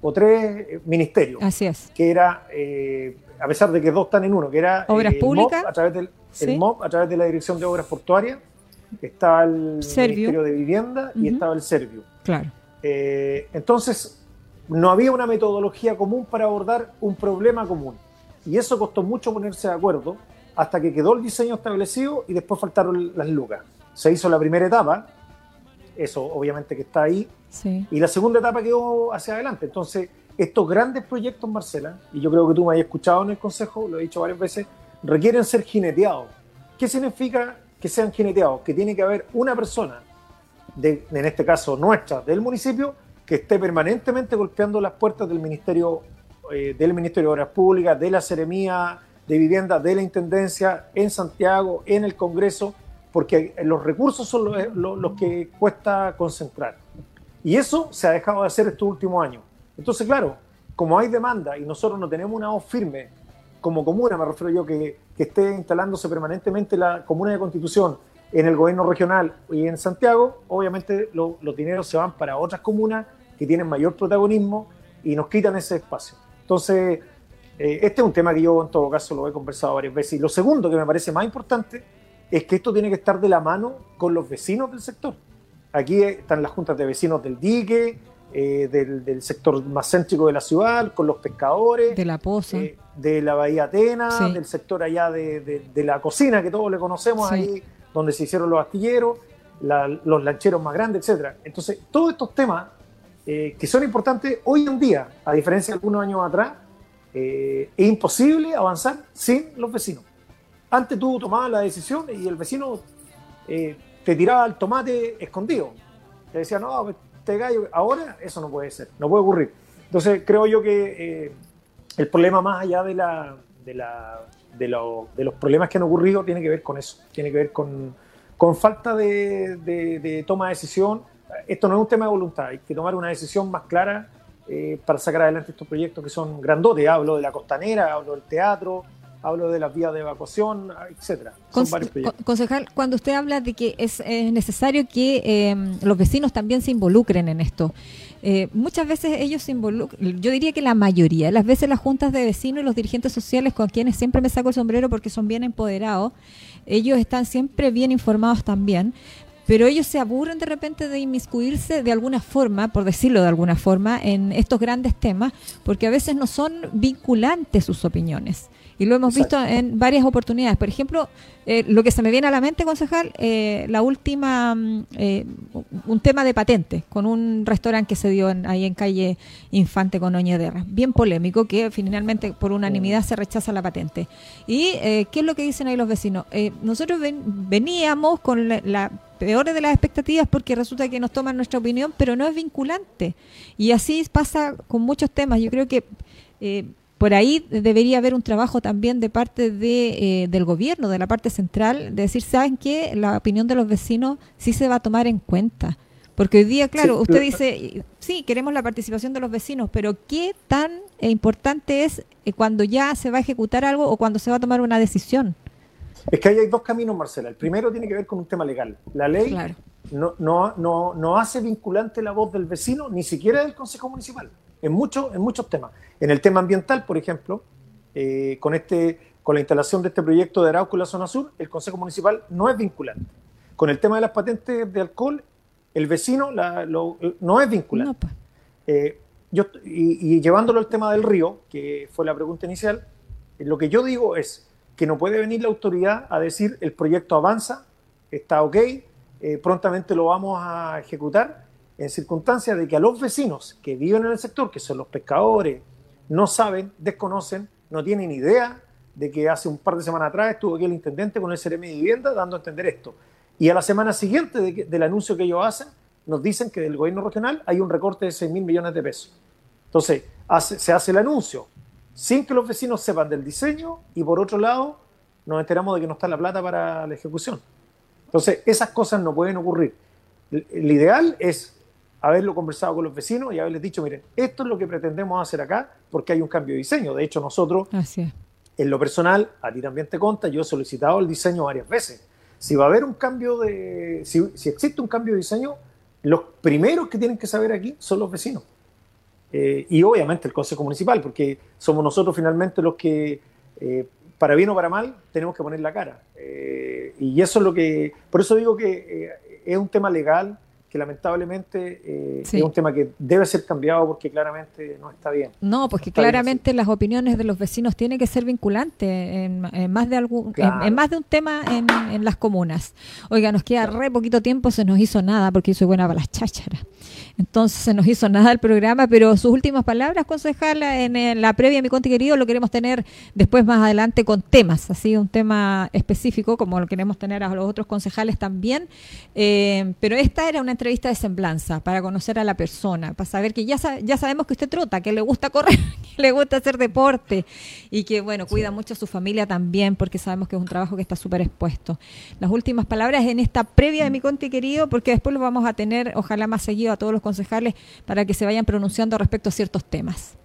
Speaker 5: o tres eh, ministerios.
Speaker 2: Así es.
Speaker 5: Que era, eh, a pesar de que dos están en uno, que era
Speaker 2: Obras Públicas.
Speaker 5: MOP, a través del
Speaker 2: ¿Sí?
Speaker 5: el MOP, a través de la Dirección de Obras Portuarias, estaba el
Speaker 2: Servio.
Speaker 5: Ministerio de Vivienda y estaba el Servio.
Speaker 2: Claro.
Speaker 5: Eh, entonces, no había una metodología común para abordar un problema común. Y eso costó mucho ponerse de acuerdo hasta que quedó el diseño establecido y después faltaron las lucas. Se hizo la primera etapa, eso obviamente que está ahí,
Speaker 2: Sí.
Speaker 5: y la segunda etapa quedó hacia adelante. Entonces, estos grandes proyectos, Marcela, y yo creo que tú me hayas escuchado en el Consejo, lo he dicho varias veces, requieren ser jineteados. ¿Qué significa que sean jineteados? Que tiene que haber una persona, de, en este caso nuestra, del municipio, que esté permanentemente golpeando las puertas del Ministerio, eh, del Ministerio de Obras Públicas, de la Seremía de Vivienda, de la Intendencia, en Santiago, en el Congreso, porque los recursos son los, los, que cuesta concentrar. Y eso se ha dejado de hacer estos últimos años. Entonces, claro, como hay demanda y nosotros no tenemos una voz firme como comuna, me refiero yo, que, que esté instalándose permanentemente la comuna de Constitución en el gobierno regional y en Santiago, obviamente los dineros se van para otras comunas que tienen mayor protagonismo y nos quitan ese espacio. Entonces, eh, este es un tema que yo en todo caso lo he conversado varias veces. Y lo segundo que me parece más importante es que esto tiene que estar de la mano con los vecinos del sector. Aquí están las juntas de vecinos del dique, eh, del, sector más céntrico de la ciudad, con los pescadores.
Speaker 2: De la Poza. Eh,
Speaker 5: de la Bahía Atena, del sector allá de, la cocina que todos le conocemos ahí donde se hicieron los astilleros, los lancheros más grandes, etc. Entonces, todos estos temas eh, que son importantes hoy en día, a diferencia de algunos años atrás, eh, es imposible avanzar sin los vecinos. Antes tú tomabas la decisión y el vecino eh, te tiraba el tomate escondido. Te decía, no, te gallo. Ahora eso no puede ser, no puede ocurrir. Entonces creo yo que el problema más allá de la, de la de, los problemas que han ocurrido tiene que ver con eso, tiene que ver con, falta de, toma de decisión. Esto no es un tema de voluntad, hay que tomar una decisión más clara eh, para sacar adelante estos proyectos que son grandotes. Hablo de la costanera, hablo del teatro, hablo de las vías de evacuación, etcétera.
Speaker 2: Son varios proyectos. Concejal, cuando usted habla de que es, necesario que eh, los vecinos también se involucren en esto, eh, muchas veces ellos se involucran, yo diría que la mayoría, las veces las juntas de vecinos y los dirigentes sociales con quienes siempre me saco el sombrero porque son bien empoderados, ellos están siempre bien informados también, pero ellos se aburren de repente de inmiscuirse de alguna forma, por decirlo de alguna forma, en estos grandes temas, porque a veces no son vinculantes sus opiniones. Y lo hemos visto en varias oportunidades. Por ejemplo, eh, lo que se me viene a la mente, concejal, eh, la última, mm, eh, un tema de patente con un restaurante que se dio ahí en calle Infante con Oñederra. Bien polémico, que finalmente por unanimidad se rechaza la patente. ¿Y qué es lo que dicen ahí los vecinos? nosotros veníamos con la, la peores de las expectativas porque resulta que nos toman nuestra opinión, pero no es vinculante. Y así pasa con muchos temas. Yo creo que por ahí debería haber un trabajo también de parte de, eh, del gobierno, de la parte central, de decir, ¿saben qué? La opinión de los vecinos sí se va a tomar en cuenta. Porque hoy día, claro, usted dice, sí, queremos la participación de los vecinos, pero ¿qué tan importante es eh, cuando ya se va a ejecutar algo o cuando se va a tomar una decisión?
Speaker 5: Es que ahí hay dos caminos, Marcela. El primero tiene que ver con un tema legal. La ley no, no, no, no hace vinculante la voz del vecino, ni siquiera del Consejo Municipal en, muchos en muchos temas. En el tema ambiental, por ejemplo, eh, con, este, con la instalación de este proyecto de Arauco en la zona sur, el Consejo Municipal no es vinculante. Con el tema de las patentes de alcohol, el vecino no es vinculante. Pues. Eh, yo, y, llevándolo al tema del río, que fue la pregunta inicial, eh, lo que yo digo es que no puede venir la autoridad a decir el proyecto avanza, está ok, prontamente lo vamos a ejecutar, en circunstancias de que a los vecinos que viven en el sector, que son los pescadores, no saben, desconocen, no tienen idea de que hace un par de semanas atrás estuvo aquí el intendente con el CRM de vivienda dando a entender esto. Y a la semana siguiente del anuncio que ellos hacen, nos dicen que del gobierno regional hay un recorte de 6 mil millones de pesos. Entonces, se hace el anuncio sin que los vecinos sepan del diseño y por otro lado nos enteramos de que no está la plata para la ejecución. Entonces, esas cosas no pueden ocurrir. El ideal es haberlo conversado con los vecinos y haberles dicho, miren, esto es lo que pretendemos hacer acá porque hay un cambio de diseño. De hecho, nosotros, en lo personal, a ti también te conta, yo he solicitado el diseño varias veces. Si va a haber un cambio de, si, existe un cambio de diseño, los primeros que tienen que saber aquí son los vecinos. Eh, y obviamente el Consejo Municipal, porque somos nosotros finalmente los que, eh, para bien o para mal, tenemos que poner la cara. Eh, y eso es lo que, por eso digo que es un tema legal, que lamentablemente eh, es un tema que debe ser cambiado porque claramente no está bien.
Speaker 2: No, porque claramente las opiniones de los vecinos tienen que ser vinculantes en, más de algún, en, más de un tema en, las comunas. Oiga, nos queda re poquito tiempo, se nos hizo nada porque soy buena para las chácharas. Entonces se nos hizo nada el programa, pero sus últimas palabras, concejal, en, la previa, mi conti querido, lo queremos tener después más adelante con temas, así un tema específico, como lo queremos tener a los otros concejales también. Eh, pero esta era una entrevista de semblanza para conocer a la persona, para saber que ya, ya sabemos que usted trota, que le gusta correr, que le gusta hacer deporte y que, bueno, cuida mucho a su familia también, porque sabemos que es un trabajo que está súper expuesto. Las últimas palabras en esta previa de mi conti querido, porque después lo vamos a tener, ojalá más seguido, a todos los concejales para que se vayan pronunciando respecto a ciertos temas.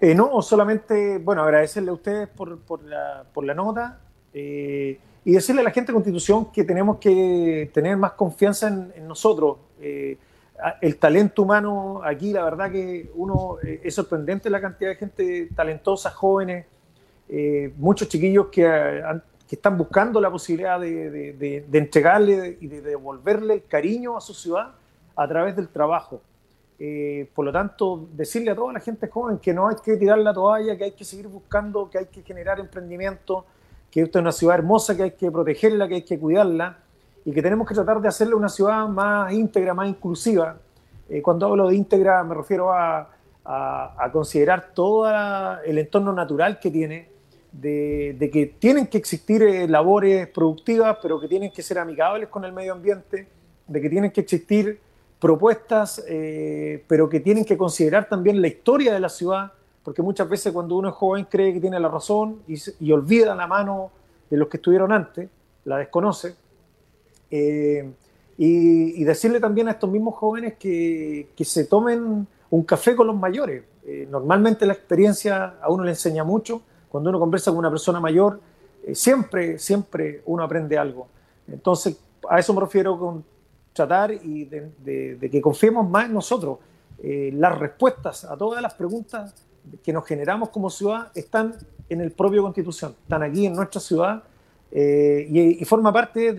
Speaker 5: Eh, no, solamente, bueno, agradecerle a ustedes por, por, la, por la nota eh, y decirle a la gente de Constitución que tenemos que tener más confianza en, nosotros. Eh, el talento humano aquí, la verdad que uno es sorprendente la cantidad de gente talentosa, jóvenes, muchos chiquillos que, que, están buscando la posibilidad de, de, entregarle y de devolverle cariño a su ciudad a través del trabajo. Eh, por lo tanto, decirle a toda la gente joven que no hay que tirar la toalla, que hay que seguir buscando, que hay que generar emprendimiento, que esta es una ciudad hermosa, que hay que protegerla, que hay que cuidarla y que tenemos que tratar de hacerle una ciudad más íntegra, más inclusiva. Eh, cuando hablo de íntegra me refiero a, considerar todo el entorno natural que tiene, de, de que tienen que existir eh, labores productivas, pero que tienen que ser amigables con el medio ambiente, de que tienen que existir propuestas, eh, pero que tienen que considerar también la historia de la ciudad, porque muchas veces cuando uno es joven cree que tiene la razón y, olvida la mano de los que estuvieron antes, la desconoce. Eh, y, decirle también a estos mismos jóvenes que, se tomen un café con los mayores. Eh, normalmente la experiencia a uno le enseña mucho. Cuando uno conversa con una persona mayor, siempre, siempre uno aprende algo. Entonces, a eso me refiero con tratar y de, que confiemos más en nosotros. Eh, las respuestas a todas las preguntas que nos generamos como ciudad están en el propio Constitución, están aquí en nuestra ciudad eh, y, forma parte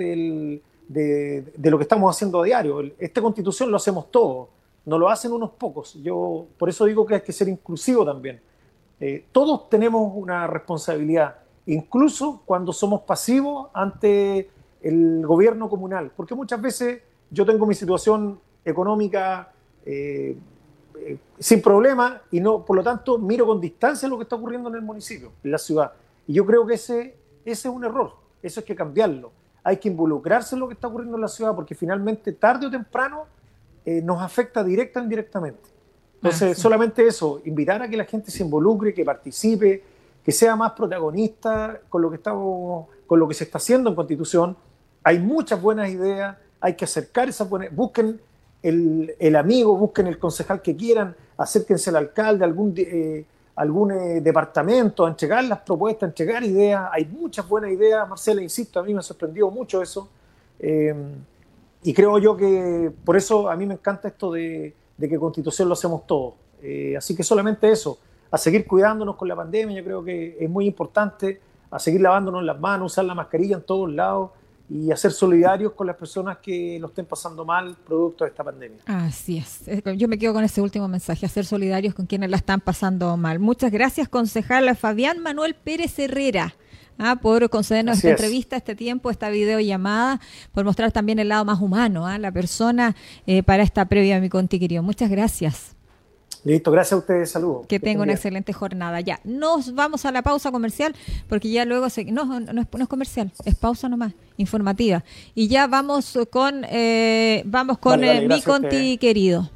Speaker 5: de, lo que estamos haciendo a diario. Esta Constitución lo hacemos todos, no lo hacen unos pocos. Yo por eso digo que hay que ser inclusivo también. Eh, todos tenemos una responsabilidad, incluso cuando somos pasivos ante el gobierno comunal, porque muchas veces yo tengo mi situación económica eh, eh, sin problema y no, por lo tanto, miro con distancia lo que está ocurriendo en el municipio, en la ciudad. Y yo creo que ese, ese es un error, eso hay que cambiarlo. Hay que involucrarse en lo que está ocurriendo en la ciudad porque finalmente, tarde o temprano, eh, nos afecta directa o indirectamente. Entonces, solamente eso, invitar a que la gente se involucre, que participe, que sea más protagonista con lo que estamos, con lo que se está haciendo en Constitución. Hay muchas buenas ideas, hay que acercar esas buenas, busquen el, amigo, busquen el concejal que quieran, acérquense al alcalde, algún, eh, algún eh, departamento, a entregar las propuestas, entregar ideas. Hay muchas buenas ideas, Marcela, insisto, a mí me ha sorprendido mucho eso. Eh, y creo yo que por eso a mí me encanta esto de, de que Constitución lo hacemos todos. así que solamente eso, a seguir cuidándonos con la pandemia, yo creo que es muy importante, a seguir lavándonos las manos, usar la mascarilla en todos lados y a ser solidarios con las personas que lo estén pasando mal producto de esta pandemia.
Speaker 2: Así es. Yo me quedo con ese último mensaje, a ser solidarios con quienes la están pasando mal. Muchas gracias, concejal Fabián Manuel Pérez Herrera. ¿ah? por concedernos esta entrevista, este tiempo, esta videollamada, por mostrar también el lado más humano, ¿ah? la persona eh, para esta previa a mi conti Muchas gracias.
Speaker 5: Listo, gracias a ustedes, saludos.
Speaker 2: Que, tenga una excelente jornada. Ya, nos vamos a la pausa comercial, porque ya luego se, no, no, es, comercial, es pausa nomás, informativa. Y ya vamos con, eh, vamos con eh, mi conti querido.